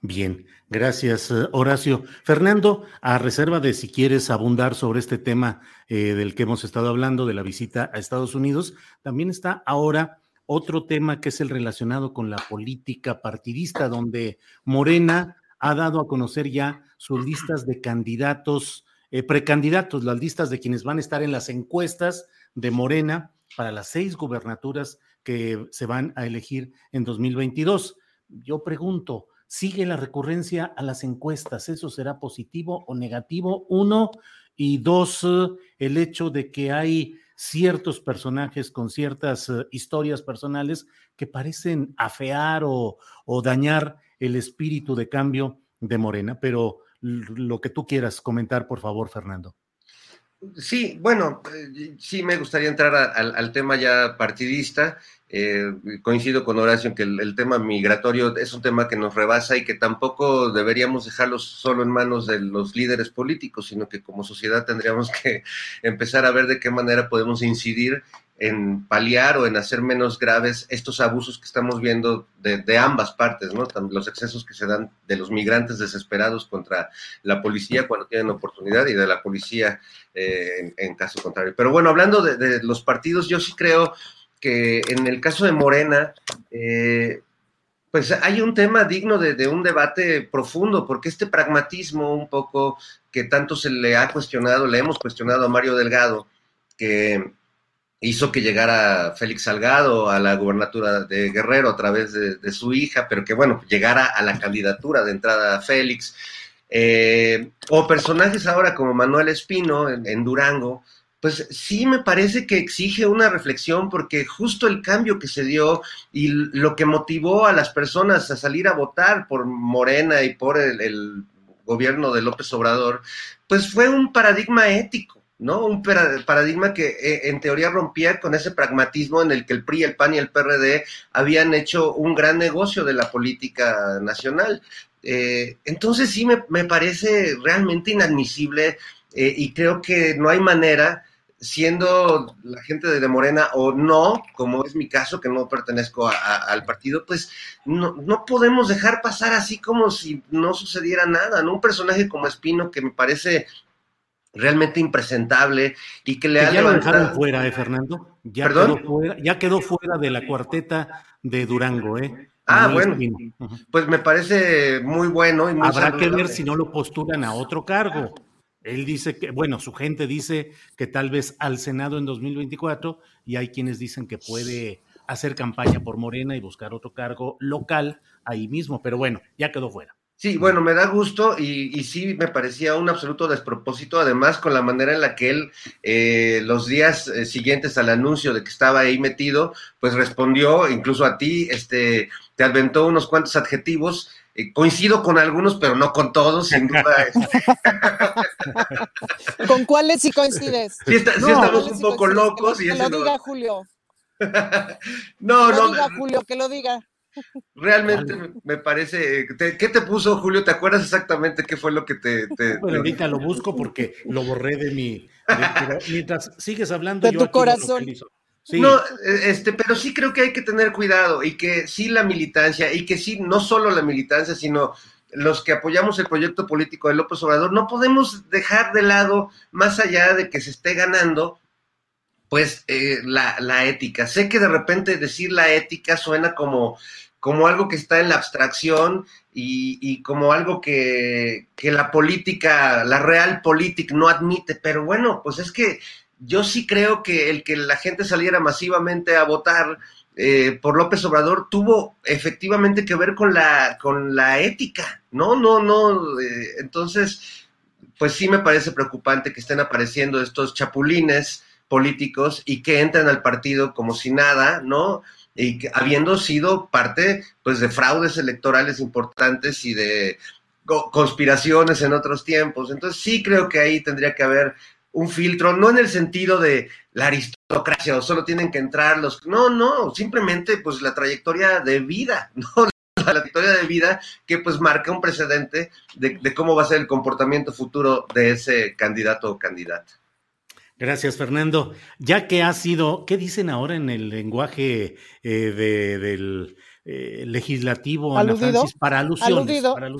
Bien, gracias eh, Horacio. Fernando, a reserva de si quieres abundar sobre este tema eh, del que hemos estado hablando, de la visita a Estados Unidos, también está ahora otro tema que es el relacionado con la política partidista, donde Morena ha dado a conocer ya sus listas de candidatos, eh, precandidatos, las listas de quienes van a estar en las encuestas de Morena para las seis gubernaturas que se van a elegir en 2022. Yo pregunto, ¿sigue la recurrencia a las encuestas? ¿Eso será positivo o negativo? Uno. Y dos, el hecho de que hay ciertos personajes con ciertas eh, historias personales que parecen afear o, o dañar el espíritu de cambio de Morena, pero lo que tú quieras comentar, por favor, Fernando. Sí, bueno, eh, sí me gustaría entrar al tema ya partidista. Eh, coincido con Horacio en que el, tema migratorio es un tema que nos rebasa y que tampoco deberíamos dejarlo solo en manos de los líderes políticos, sino que como sociedad tendríamos que empezar a ver de qué manera podemos incidir en paliar o en hacer menos graves estos abusos que estamos viendo de, ambas partes, ¿no? Los excesos que se dan de los migrantes desesperados contra la policía cuando tienen oportunidad y de la policía eh, en, caso contrario. Pero bueno, hablando de, los partidos, yo sí creo que en el caso de Morena, eh, pues hay un tema digno de, de, un debate profundo, porque este pragmatismo un poco que tanto se le ha cuestionado, le hemos cuestionado a Mario Delgado, que hizo que llegara Félix Salgado a la gubernatura de Guerrero a través de, su hija, pero que bueno, llegara a la candidatura de entrada a Félix. Eh, o personajes ahora como Manuel Espino en, Durango, pues sí me parece que exige una reflexión porque justo el cambio que se dio y lo que motivó a las personas a salir a votar por Morena y por el gobierno de López Obrador, pues fue un paradigma ético ¿no? Un paradigma que eh, en teoría rompía con ese pragmatismo en el que el PRI, el PAN y el PRD habían hecho un gran negocio de la política nacional. Eh, entonces sí me, parece realmente inadmisible eh, y creo que no hay manera, siendo la gente de Morena o no, como es mi caso, que no pertenezco al partido, pues no, no, podemos dejar pasar así como si no sucediera nada. Un personaje como Espino que me parece realmente impresentable y que le ha ya lo dejaron fuera, ¿eh, Fernando? Ya Quedó fuera, ya quedó fuera de la cuarteta de Durango, ¿eh? Ah, bueno, pues me parece muy bueno. Y muy Habrá que ver si no lo postulan a otro cargo. Él dice que, bueno, su gente dice que tal vez al Senado en 2024 y hay quienes dicen que puede hacer campaña por Morena y buscar otro cargo local ahí mismo, pero bueno, ya quedó fuera. Sí, bueno, me da gusto y, sí me parecía un absoluto despropósito, además con la manera en la que él eh, los días eh, siguientes al anuncio de que estaba ahí metido, pues respondió incluso a ti, este, te aventó unos cuantos adjetivos. Eh, coincido con algunos, pero no con todos, sin duda. ¿Con cuáles sí coincides? Sí, estamos un poco locos. Que, lo, diga Julio. no, que lo Diga Julio, que lo diga. Realmente me parece. ¿Qué te puso, Julio? ¿Te acuerdas exactamente qué fue lo que te. bueno, ahorita lo busco porque lo borré de mi. mientras sigues hablando. De tu corazón. No, este, pero sí creo que hay que tener cuidado y que sí la militancia y que sí, no solo la militancia, sino los que apoyamos el proyecto político de López Obrador, no podemos dejar de lado, más allá de que se esté ganando, pues eh, la, la, ética. Sé que de repente decir la ética suena como, como algo que está en la abstracción y, y como algo que, que, la política, la real política no admite, pero bueno, pues es que yo sí creo que el que la gente saliera masivamente a votar eh, por López Obrador tuvo efectivamente que ver con la, con la ética, ¿no? No, no, eh, entonces, pues sí me parece preocupante que estén apareciendo estos chapulines políticos y que entran al partido como si nada, ¿no? Y que, habiendo sido parte, pues, de fraudes electorales importantes y de conspiraciones en otros tiempos. Entonces sí creo que ahí tendría que haber un filtro, no en el sentido de la aristocracia o solo tienen que entrar los... No, no, simplemente pues la trayectoria de vida, ¿no? La trayectoria de vida que pues marca un precedente de, de cómo va a ser el comportamiento futuro de ese candidato o candidata. Gracias, Fernando. Ya que ha sido, ¿qué dicen ahora en el lenguaje eh, del eh, legislativo, Ana Francis? Para alusiones. Para,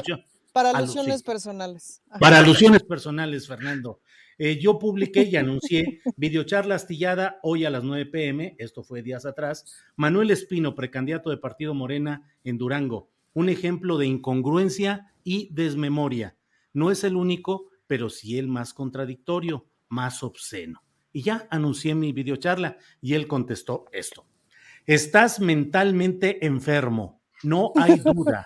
para alusiones personales. Para alusiones personales, Fernando. Eh, yo publiqué y anuncié videocharla astillada hoy a las 9 pm, esto fue días atrás, Manuel Espino, precandidato de Partido Morena en Durango. Un ejemplo de incongruencia y desmemoria. No es el único, pero sí el más contradictorio más obsceno. Y ya anuncié mi videocharla y él contestó esto. Estás mentalmente enfermo, no hay duda.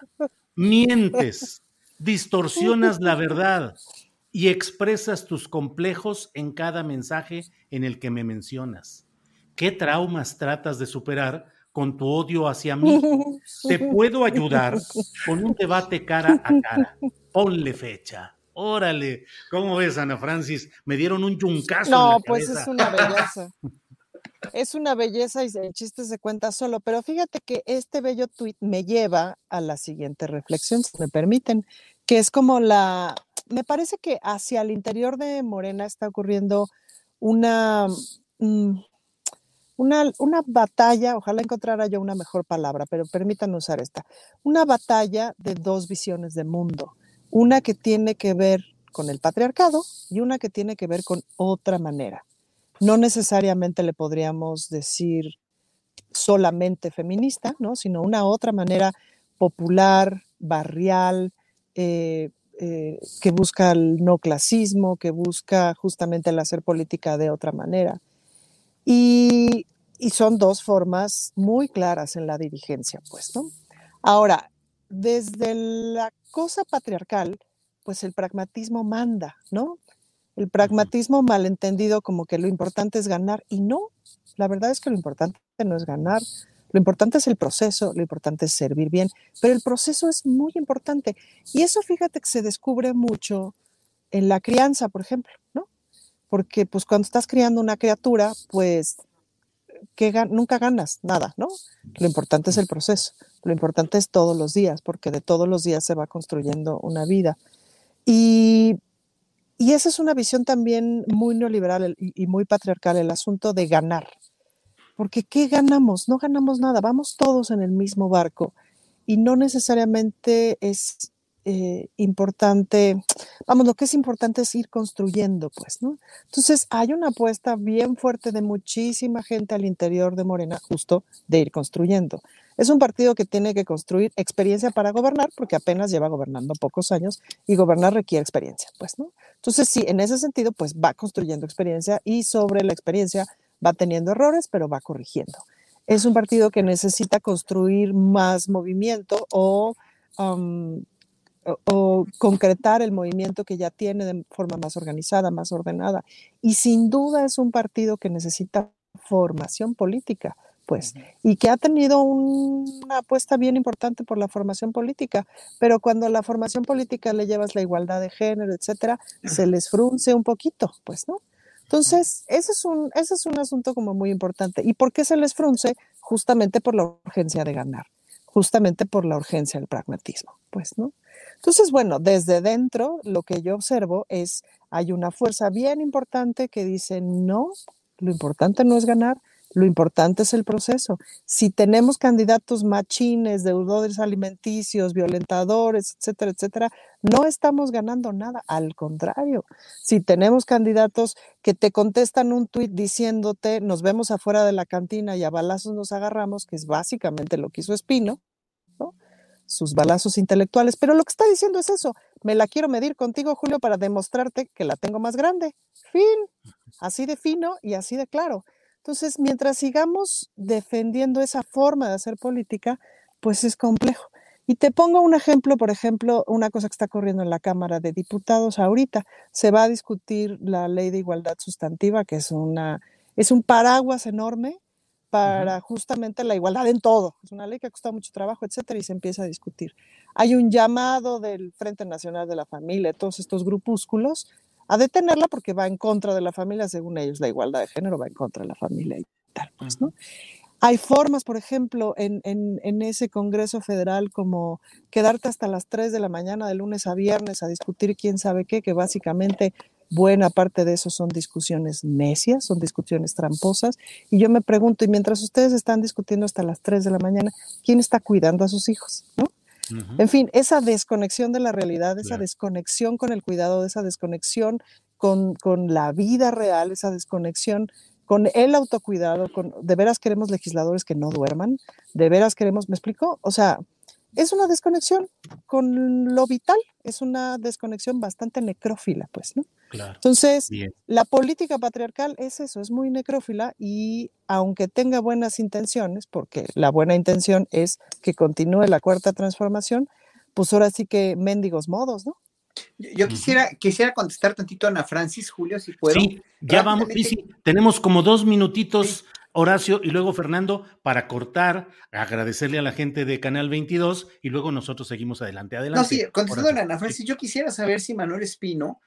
Mientes, distorsionas la verdad y expresas tus complejos en cada mensaje en el que me mencionas. ¿Qué traumas tratas de superar con tu odio hacia mí? Te puedo ayudar con un debate cara a cara. Ponle fecha. Órale, ¿cómo ves, Ana Francis? Me dieron un yuncazo. No, pues es una belleza. es una belleza y el chiste se cuenta solo, pero fíjate que este bello tuit me lleva a la siguiente reflexión, si me permiten, que es como la, me parece que hacia el interior de Morena está ocurriendo una, mm, una, una batalla, ojalá encontrara yo una mejor palabra, pero permítanme usar esta, una batalla de dos visiones de mundo una que tiene que ver con el patriarcado y una que tiene que ver con otra manera. No necesariamente le podríamos decir solamente feminista, ¿no? sino una otra manera popular, barrial, eh, eh, que busca el no clasismo, que busca justamente el hacer política de otra manera. Y, y son dos formas muy claras en la dirigencia, pues, ¿no? Ahora, desde la cosa patriarcal, pues el pragmatismo manda, ¿no? El pragmatismo malentendido como que lo importante es ganar y no, la verdad es que lo importante no es ganar, lo importante es el proceso, lo importante es servir bien, pero el proceso es muy importante y eso fíjate que se descubre mucho en la crianza, por ejemplo, ¿no? Porque pues cuando estás criando una criatura, pues que nunca ganas nada, ¿no? Lo importante es el proceso, lo importante es todos los días, porque de todos los días se va construyendo una vida. Y, y esa es una visión también muy neoliberal y, muy patriarcal, el asunto de ganar. Porque ¿qué ganamos? No ganamos nada, vamos todos en el mismo barco y no necesariamente es eh, importante, vamos, lo que es importante es ir construyendo, pues, ¿no? Entonces, hay una apuesta bien fuerte de muchísima gente al interior de Morena, justo de ir construyendo. Es un partido que tiene que construir experiencia para gobernar, porque apenas lleva gobernando pocos años y gobernar requiere experiencia, pues, ¿no? Entonces, sí, en ese sentido, pues va construyendo experiencia y sobre la experiencia va teniendo errores, pero va corrigiendo. Es un partido que necesita construir más movimiento o o, concretar el movimiento que ya tiene de forma más organizada, más ordenada. Y sin duda es un partido que necesita formación política, pues, y que ha tenido una apuesta bien importante por la formación política, pero cuando la formación política le llevas la igualdad de género, etcétera, se les frunce un poquito, pues, ¿no? Entonces, ese es un, ese es un asunto como muy importante. ¿Y por qué se les frunce? Justamente por la urgencia de ganar, justamente por la urgencia del pragmatismo, pues, ¿no? Entonces, bueno, desde dentro lo que yo observo es, hay una fuerza bien importante que dice, no, lo importante no es ganar, lo importante es el proceso. Si tenemos candidatos machines, deudores alimenticios, violentadores, etcétera, etcétera, no estamos ganando nada. Al contrario, si tenemos candidatos que te contestan un tuit diciéndote, nos vemos afuera de la cantina y a balazos nos agarramos, que es básicamente lo que hizo Espino, sus balazos intelectuales, pero lo que está diciendo es eso, me la quiero medir contigo, Julio, para demostrarte que la tengo más grande. Fin, así de fino y así de claro. Entonces, mientras sigamos defendiendo esa forma de hacer política, pues es complejo. Y te pongo un ejemplo, por ejemplo, una cosa que está ocurriendo en la Cámara de Diputados ahorita. Se va a discutir la ley de igualdad sustantiva, que es, una, es un paraguas enorme para justamente la igualdad en todo. Es una ley que ha costado mucho trabajo, etcétera, y se empieza a discutir. Hay un llamado del Frente Nacional de la Familia, todos estos grupúsculos, a detenerla porque va en contra de la familia, según ellos, la igualdad de género va en contra de la familia y tal, pues, ¿no? Hay formas, por ejemplo, en, en, en, ese Congreso Federal como quedarte hasta las 3 de la mañana de lunes a viernes a discutir quién sabe qué, que básicamente Buena parte de eso son discusiones necias, son discusiones tramposas. Y yo me pregunto, y mientras ustedes están discutiendo hasta las 3 de la mañana, ¿quién está cuidando a sus hijos? ¿No? En fin, esa desconexión de la realidad, esa desconexión con el cuidado, esa desconexión con, con, la vida real, esa desconexión con el autocuidado, con, de veras queremos legisladores que no duerman, de veras queremos, ¿me explico? O sea, es una desconexión con lo vital, es una desconexión bastante necrófila, pues, ¿no? Entonces, la política patriarcal es eso, es muy necrófila y aunque tenga buenas intenciones, porque la buena intención es que continúe la cuarta transformación, pues ahora sí que mendigos modos, ¿no? Yo quisiera, quisiera contestar tantito a Ana Francis, Julio, si puedo. Sí, ya vamos, sí, sí, tenemos como dos minutitos Horacio y luego Fernando para cortar, agradecerle a la gente de Canal 22 y luego nosotros seguimos adelante. Adelante. No, sí, contestando Ana Francis, yo quisiera saber si Manuel Espino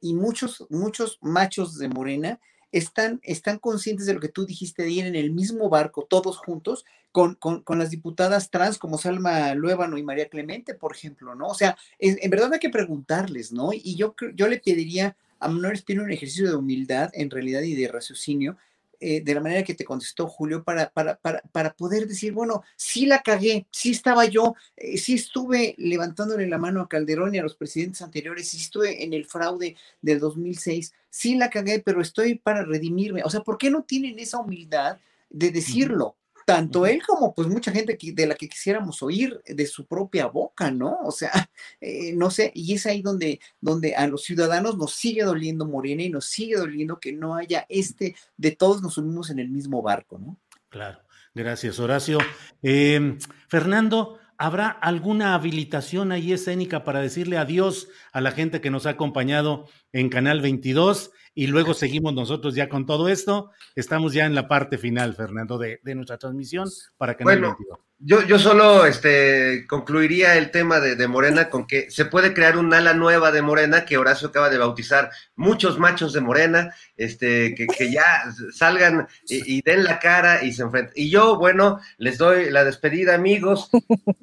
y muchos, muchos machos de Morena están, están conscientes de lo que tú dijiste de ir en el mismo barco, todos juntos, con, con, con, las diputadas trans como Salma Luébano y María Clemente, por ejemplo, ¿no? O sea, en verdad hay que preguntarles, ¿no? Y yo, yo le pediría a Manuel Espino un ejercicio de humildad, en realidad, y de raciocinio, eh, de la manera que te contestó Julio, para, para, para, para, poder decir, bueno, sí la cagué, sí estaba yo, eh, sí estuve levantándole la mano a Calderón y a los presidentes anteriores, sí estuve en el fraude del 2006, sí la cagué, pero estoy para redimirme. O sea, ¿por qué no tienen esa humildad de decirlo? Tanto él como pues mucha gente de la que quisiéramos oír de su propia boca, ¿no? O sea, eh, no sé, y es ahí donde, donde a los ciudadanos nos sigue doliendo Morena y nos sigue doliendo que no haya este, de todos nos unimos en el mismo barco, ¿no? Claro, gracias Horacio. Em, Fernando, ¿habrá alguna habilitación ahí escénica para decirle adiós a la gente que nos ha acompañado en Canal 22? Y luego seguimos nosotros ya con todo esto. Estamos ya en la parte final, Fernando, de, nuestra transmisión para que bueno, yo, yo solo este, concluiría el tema de, Morena con que se puede crear un ala nueva de Morena que Horacio acaba de bautizar, muchos machos de Morena, este, que, que ya salgan y, den la cara y se enfrenten. Y yo, bueno, les doy la despedida, amigos.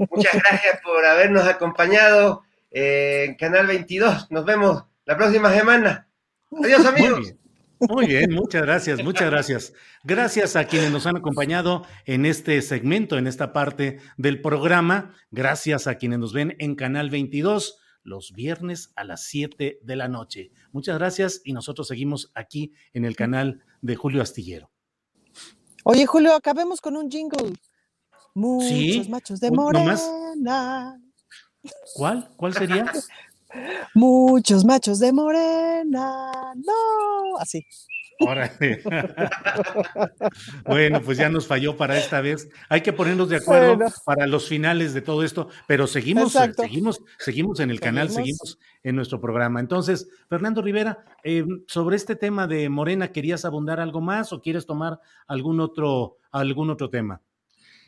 Muchas gracias por habernos acompañado en Canal 22. Nos vemos la próxima semana. Adiós, amigos. Muy bien, muchas gracias, muchas gracias. Gracias a quienes nos han acompañado en este segmento, en esta parte del programa. Gracias a quienes nos ven en Canal 22 los viernes a las 7 de la noche. Muchas gracias y nosotros seguimos aquí en el canal de Julio Astillero. Oye, Julio, acabemos con un jingle. Muchos machos de morena. ¿Cuál? ¿Cuál sería? Muchos machos de morena, no, así. Órale. bueno, pues ya nos falló para esta vez. Hay que ponernos de acuerdo para los finales de todo esto, pero seguimos, seguimos, seguimos en el canal, seguimos en nuestro programa. Entonces, Fernando Rivera, eh, sobre este tema de Morena, ¿querías abundar algo más o quieres tomar algún otro, algún otro tema?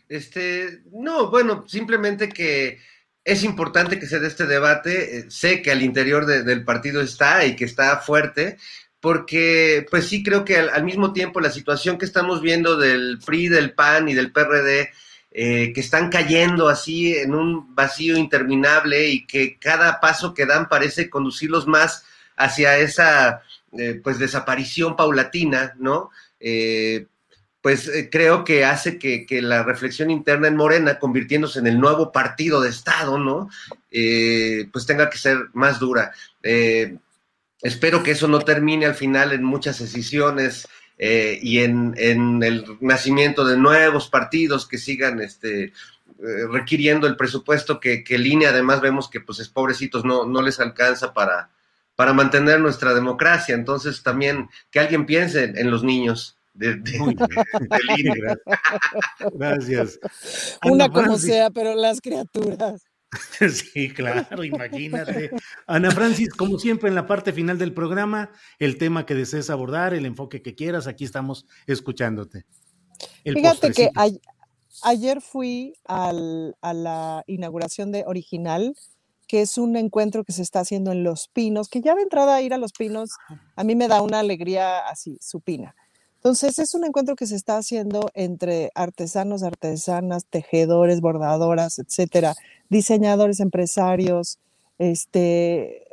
Este, no, bueno, simplemente que es importante que se dé este debate. Eh, sé que al interior del partido está y que está fuerte, porque pues sí creo que al, mismo tiempo la situación que estamos viendo del PRI, del PAN y del PRD, eh, que están cayendo así en un vacío interminable y que cada paso que dan parece conducirlos más hacia esa eh, pues desaparición paulatina, ¿no? Pues eh, creo que hace que, la reflexión interna en Morena, convirtiéndose en el nuevo partido de Estado, ¿no? Eh, pues tenga que ser más dura. Eh, espero que eso no termine al final en muchas decisiones y en, el nacimiento de nuevos partidos que sigan este, requiriendo el presupuesto que, que línea además vemos que pues es pobrecitos no, no les alcanza para, para mantener nuestra democracia. Entonces también que alguien piense en los niños de, Gracias. Una como sea, pero las criaturas. Sí, claro, imagínate. Ana Francis, como siempre en la parte final del programa, el tema que desees abordar, el enfoque que quieras, aquí estamos escuchándote. Fíjate que ayer fui a la inauguración de Original, que es un encuentro que se está haciendo en Los Pinos, que ya de entrada ir a Los Pinos, a mí me da una alegría así, supina. Entonces, es un encuentro que se está haciendo entre artesanos, artesanas, tejedores, bordadoras, etcétera, diseñadores, empresarios, este,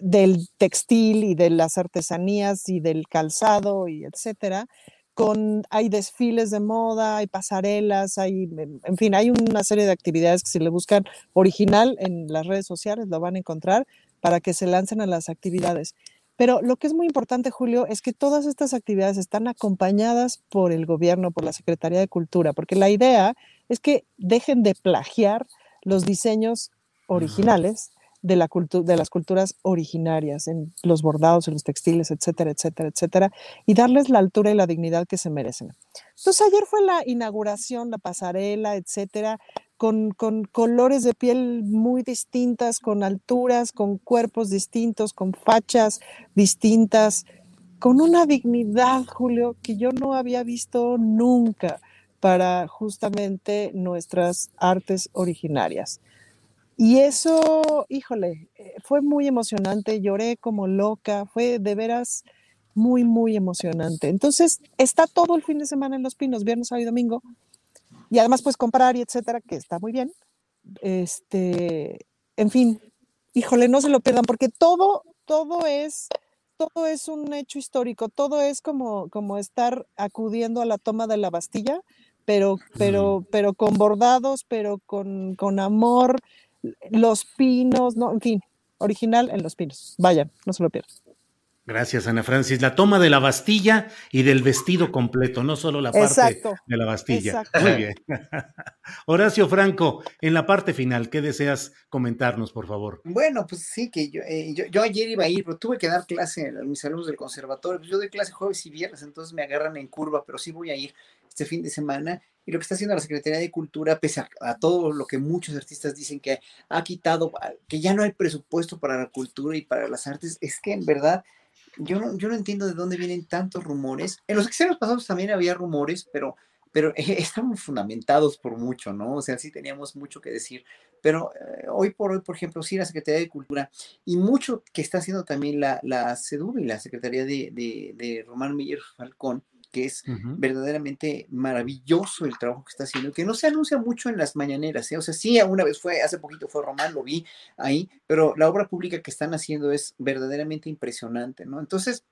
del textil y de las artesanías y del calzado y etcétera. Con, hay desfiles de moda, hay pasarelas, hay, en fin, hay una serie de actividades que si le buscan original en las redes sociales lo van a encontrar para que se lancen a las actividades. Pero lo que es muy importante, Julio, es que todas estas actividades están acompañadas por el gobierno, por la Secretaría de Cultura, porque la idea es que dejen de plagiar los diseños originales de, la de las culturas originarias, en los bordados, en los textiles, etcétera, etcétera, etcétera, y darles la altura y la dignidad que se merecen. Entonces, ayer fue la inauguración, la pasarela, etcétera, con, colores de piel muy distintas, con alturas, con cuerpos distintos, con fachas distintas, con una dignidad, Julio, que yo no había visto nunca para justamente nuestras artes originarias. Y eso, híjole, eh, fue muy emocionante, lloré como loca, fue de veras muy, muy emocionante. Entonces, está todo el fin de semana en Los Pinos, viernes, sábado y domingo, y además pues comprar y etcétera, que está muy bien. Este, en fin, híjole, no se lo pierdan porque todo, todo es, todo es un hecho histórico, todo es como, como estar acudiendo a la toma de la Bastilla, pero, pero, pero con bordados, pero con, con amor, los pinos, no, en fin, original en los pinos. Vayan, no se lo pierdan. Gracias, Ana Francis. La toma de la Bastilla y del vestido completo, no solo la parte de la Bastilla. Muy bien. Horacio Franco, en la parte final, ¿qué deseas comentarnos, por favor? Bueno, pues sí, que yo, eh, yo, ayer iba a ir, pero tuve que dar clase a mis alumnos del conservatorio. Pues yo doy clase jueves y viernes, entonces me agarran en curva, pero sí voy a ir este fin de semana. Y lo que está haciendo la Secretaría de Cultura, pese a, todo lo que muchos artistas dicen que ha quitado, que ya no hay presupuesto para la cultura y para las artes, es que en verdad yo no, yo no entiendo de dónde vienen tantos rumores. En los exteriores pasados también había rumores, pero, pero estaban fundamentados por mucho, ¿no? O sea, sí teníamos mucho que decir. Pero eh, hoy por hoy, por ejemplo, sí la Secretaría de Cultura y mucho que está haciendo también la, la y la Secretaría de, de, de Román Miller Falcón, que es verdaderamente maravilloso el trabajo que está haciendo, que no se anuncia mucho en las mañaneras, ¿eh? o sea, sí, una vez fue, hace poquito fue Román, lo vi ahí, pero la obra pública que están haciendo es verdaderamente impresionante, ¿no? Entonces,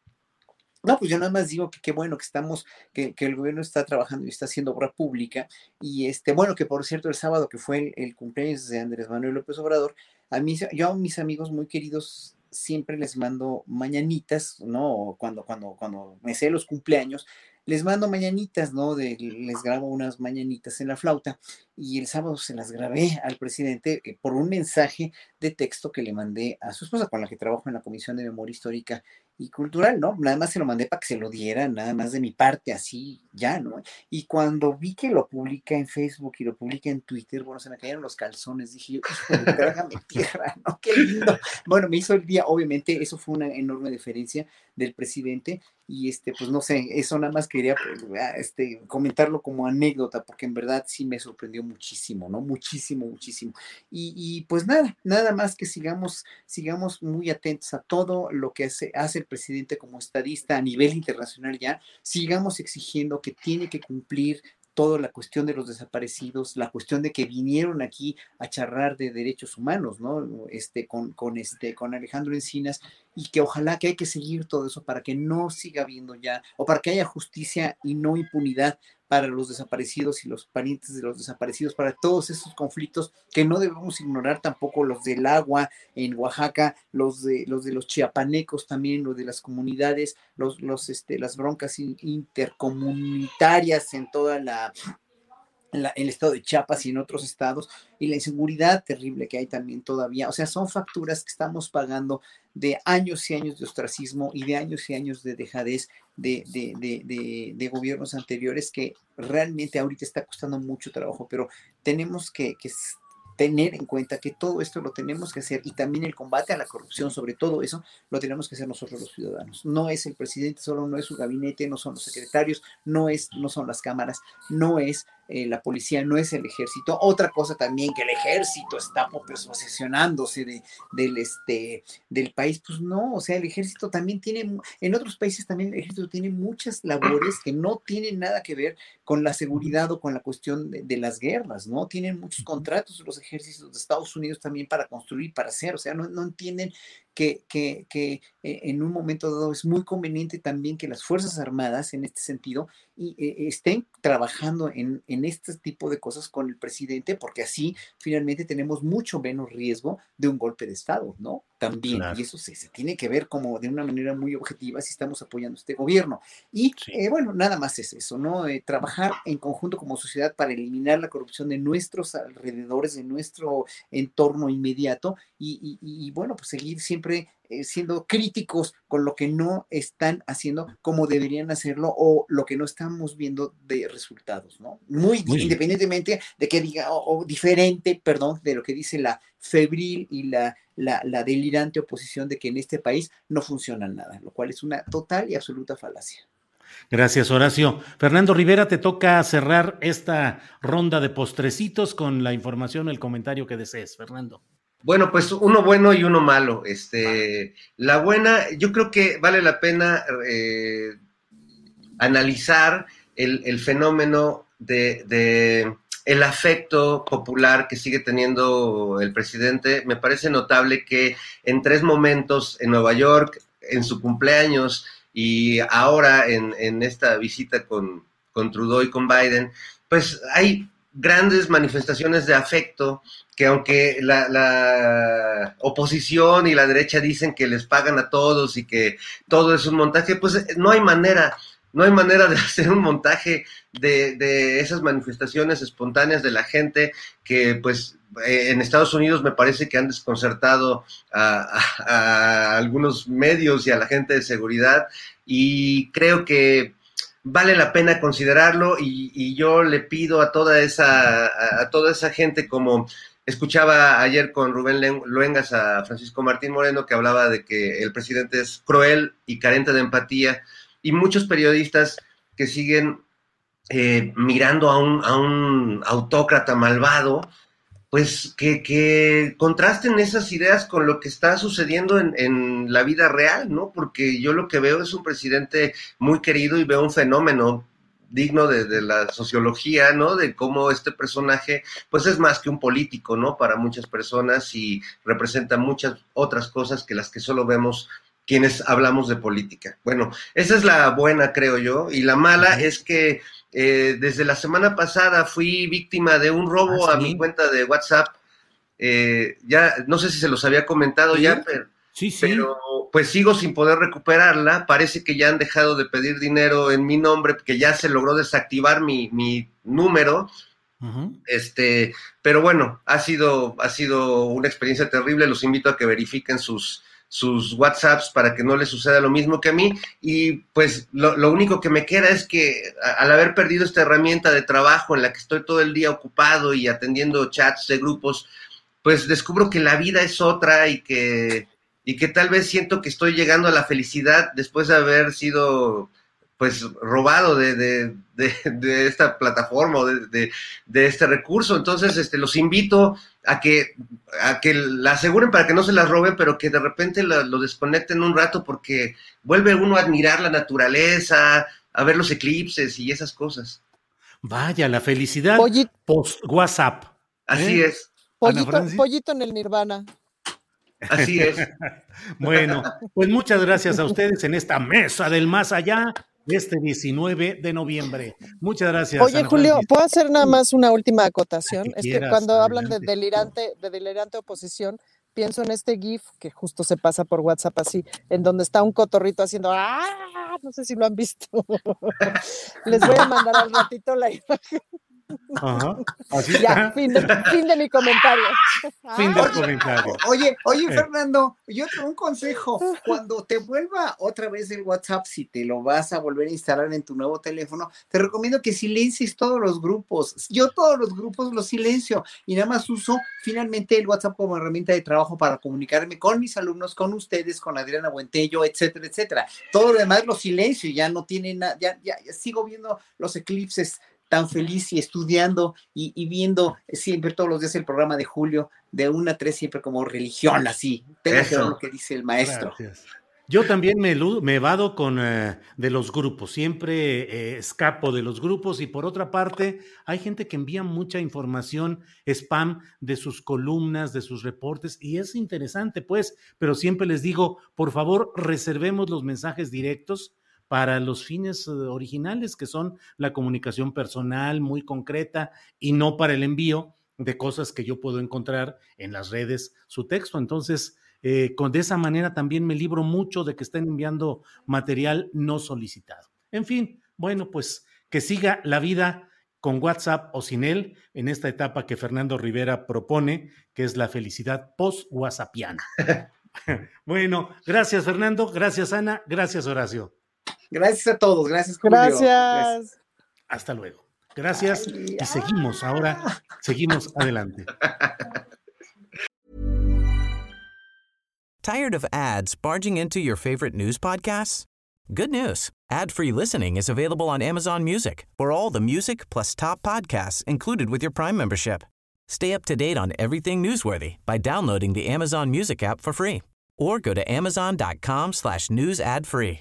no, pues yo nada más digo que qué bueno que estamos, que, el gobierno está trabajando y está haciendo obra pública. Y este, bueno, que por cierto, el sábado que fue el, el cumpleaños de Andrés Manuel López Obrador, a mí, yo a mis amigos muy queridos siempre les mando mañanitas, ¿no? Cuando, cuando, cuando me sé los cumpleaños, les mando mañanitas, ¿no? De, les grabo unas mañanitas en la flauta y el sábado se las grabé al presidente eh, por un mensaje de texto que le mandé a su esposa con la que trabajo en la Comisión de Memoria Histórica y cultural, ¿no? Nada más se lo mandé para que se lo diera, nada más de mi parte, así, ya, ¿no? Y cuando vi que lo publica en Facebook y lo publica en Twitter, bueno, se me cayeron los calzones, dije yo, déjame tierra, ¿no? Qué lindo. Bueno, me hizo el día, obviamente, eso fue una enorme diferencia del presidente y este, pues no sé, eso nada más quería pues, este, comentarlo como anécdota, porque en verdad sí me sorprendió muchísimo, ¿no? Muchísimo, muchísimo. Y, y pues nada, nada más que sigamos, sigamos muy atentos a todo lo que hace, hace el presidente como estadista a nivel internacional ya, sigamos exigiendo que tiene que cumplir toda la cuestión de los desaparecidos, la cuestión de que vinieron aquí a charrar de derechos humanos, ¿no? Este, con, con, este, con Alejandro Encinas, y que ojalá que hay que seguir todo eso para que no siga habiendo ya, o para que haya justicia y no impunidad para los desaparecidos y los parientes de los desaparecidos, para todos esos conflictos que no debemos ignorar tampoco los del agua en Oaxaca, los de los de los chiapanecos también, los de las comunidades, los, los este, las broncas intercomunitarias en toda la el estado de Chiapas y en otros estados, y la inseguridad terrible que hay también todavía. O sea, son facturas que estamos pagando de años y años de ostracismo y de años y años de dejadez de, de, gobiernos anteriores que realmente ahorita está costando mucho trabajo, pero tenemos que, que tener en cuenta que todo esto lo tenemos que hacer y también el combate a la corrupción, sobre todo eso, lo tenemos que hacer nosotros los ciudadanos. No es el presidente solo, no es su gabinete, no son los secretarios, no, es, no son las cámaras, no es eh, la policía, no es el ejército. Otra cosa también, que el ejército está pues, posesionándose de, del, este, del país, pues no, o sea, el ejército también tiene, en otros países también el ejército tiene muchas labores que no tienen nada que ver con la seguridad o con la cuestión de, las guerras, ¿no? Tienen muchos contratos los ejércitos de Estados Unidos también para construir, para hacer, o sea, no, no entienden que, que, que, eh, en un momento dado es muy conveniente también que las Fuerzas Armadas, en este sentido, y, eh, estén trabajando en, en, este tipo de cosas con el presidente, porque así finalmente tenemos mucho menos riesgo de un golpe de Estado, ¿no? También, y eso se, se, tiene que ver como de una manera muy objetiva si estamos apoyando este gobierno. Y eh, bueno, nada más es eso, ¿no? trabajar en conjunto como sociedad para eliminar la corrupción de nuestros alrededores, de nuestro entorno inmediato, y, y, y bueno, pues seguir siempre eh, siendo críticos con lo que no están haciendo como deberían hacerlo o lo que no estamos viendo de resultados, ¿no? Muy, independientemente de que diga, o, diferente, perdón, de lo que dice la febril y la, la, la delirante oposición de que en este país no funciona nada, lo cual es una total y absoluta falacia. Gracias, Horacio. Fernando Rivera, te toca cerrar esta ronda de postrecitos con la información, el comentario que desees, Fernando. Bueno, pues uno bueno y uno malo. Este, la buena, yo creo que vale la pena eh, analizar el, fenómeno de, el afecto popular que sigue teniendo el presidente. Me parece notable que en tres momentos en Nueva York, en su cumpleaños y ahora en, en esta visita con, con Trudeau y con Biden, pues hay grandes manifestaciones de afecto que aunque la, oposición y la derecha dicen que les pagan a todos y que todo es un montaje, pues no hay manera, no hay manera de hacer un montaje de, esas manifestaciones espontáneas de la gente que pues eh, en Estados Unidos me parece que han desconcertado a algunos medios y a la gente de seguridad y creo que vale la pena considerarlo y, yo le pido a toda esa, a, toda esa gente como escuchaba ayer con Rubén Luengas a Francisco Martín Moreno que hablaba de que el presidente es cruel y carente de empatía y muchos periodistas que siguen eh, mirando a un, autócrata malvado, pues que, contrasten esas ideas con lo que está sucediendo en, en, la vida real, ¿no? Porque yo lo que veo es un presidente muy querido y veo un fenómeno digno de, de, la sociología, ¿no? De cómo este personaje, pues es más que un político, ¿no? Para muchas personas y representa muchas otras cosas que las que solo vemos quienes hablamos de política. Bueno, esa es la buena, creo yo, y la mala es que eh, desde la semana pasada fui víctima de un robo ¿Ah, sí? a mi cuenta de WhatsApp. Eh, ya, no sé si se los había comentado ¿Sí? ya, pero, sí, sí. pero pues sigo sin poder recuperarla. Parece que ya han dejado de pedir dinero en mi nombre, que ya se logró desactivar mi, mi número. Uh -huh. Este, pero bueno, ha sido, ha sido una experiencia terrible. Los invito a que verifiquen sus, sus WhatsApps para que no les suceda lo mismo que a mí. Y pues lo, lo, único que me queda es que al haber perdido esta herramienta de trabajo en la que estoy todo el día ocupado y atendiendo chats de grupos, pues descubro que la vida es otra y que, y que tal vez siento que estoy llegando a la felicidad después de haber sido pues robado de, de, de, de esta plataforma o de, este recurso. Entonces, este, los invito a que, a que la aseguren para que no se las roben, pero que de repente lo, lo, desconecten un rato porque vuelve uno a admirar la naturaleza, a ver los eclipses y esas cosas. Vaya, la felicidad Pollito. post WhatsApp. Así ¿eh? es. Pollito, pollito en el nirvana. Así es. bueno, pues muchas gracias a ustedes en esta mesa del más allá este 19 de noviembre. Muchas gracias. Oye, Ana Julio. ¿puedo hacer nada más una última acotación? Que es quieras, que cuando adelante. hablan de delirante, de delirante oposición, pienso en este GIF que justo se pasa por WhatsApp así, en donde está un cotorrito haciendo ¡ah! No sé si lo han visto. Les voy a mandar al ratito la imagen. Ajá, así Ya, fin de, fin de mi comentario. Fin del Ay, comentario. Oye, oye. Fernando, yo tengo un consejo. Cuando te vuelva otra vez el WhatsApp, si te lo vas a volver a instalar en tu nuevo teléfono, te recomiendo que silencies todos los grupos. Yo todos los grupos los silencio y nada más uso finalmente el WhatsApp como herramienta de trabajo para comunicarme con mis alumnos, con ustedes, con Adriana Buentello, etcétera, etcétera. Todo lo demás lo silencio, ya no tiene nada, ya, ya, ya sigo viendo los eclipses tan feliz y estudiando y, y, viendo siempre todos los días el programa de Julio de una a tres siempre como religión así. Tengo Eso. que ver lo que dice el maestro. Gracias. Yo también me, me vado con eh, de los grupos, siempre eh, escapo de los grupos y por otra parte hay gente que envía mucha información spam de sus columnas, de sus reportes y es interesante pues, pero siempre les digo, por favor reservemos los mensajes directos para los fines eh, originales, que son la comunicación personal muy concreta y no para el envío de cosas que yo puedo encontrar en las redes, su texto. Entonces, eh, con, de esa manera también me libro mucho de que estén enviando material no solicitado. En fin, bueno, pues que siga la vida con WhatsApp o sin él en esta etapa que Fernando Rivera propone, que es la felicidad post-WhatsAppiana. bueno, gracias Fernando, gracias Ana, gracias Horacio. Gracias a todos, gracias. Julio. Gracias. Hasta luego. Gracias Ay, y ah. seguimos ahora, seguimos adelante. Tired of ads barging into your favorite news podcasts? Good news. Ad-free listening is available on Amazon Music. For all the music plus top podcasts included with your Prime membership. Stay up to date on everything newsworthy by downloading the Amazon Music app for free or go to amazon.com slash news ad free.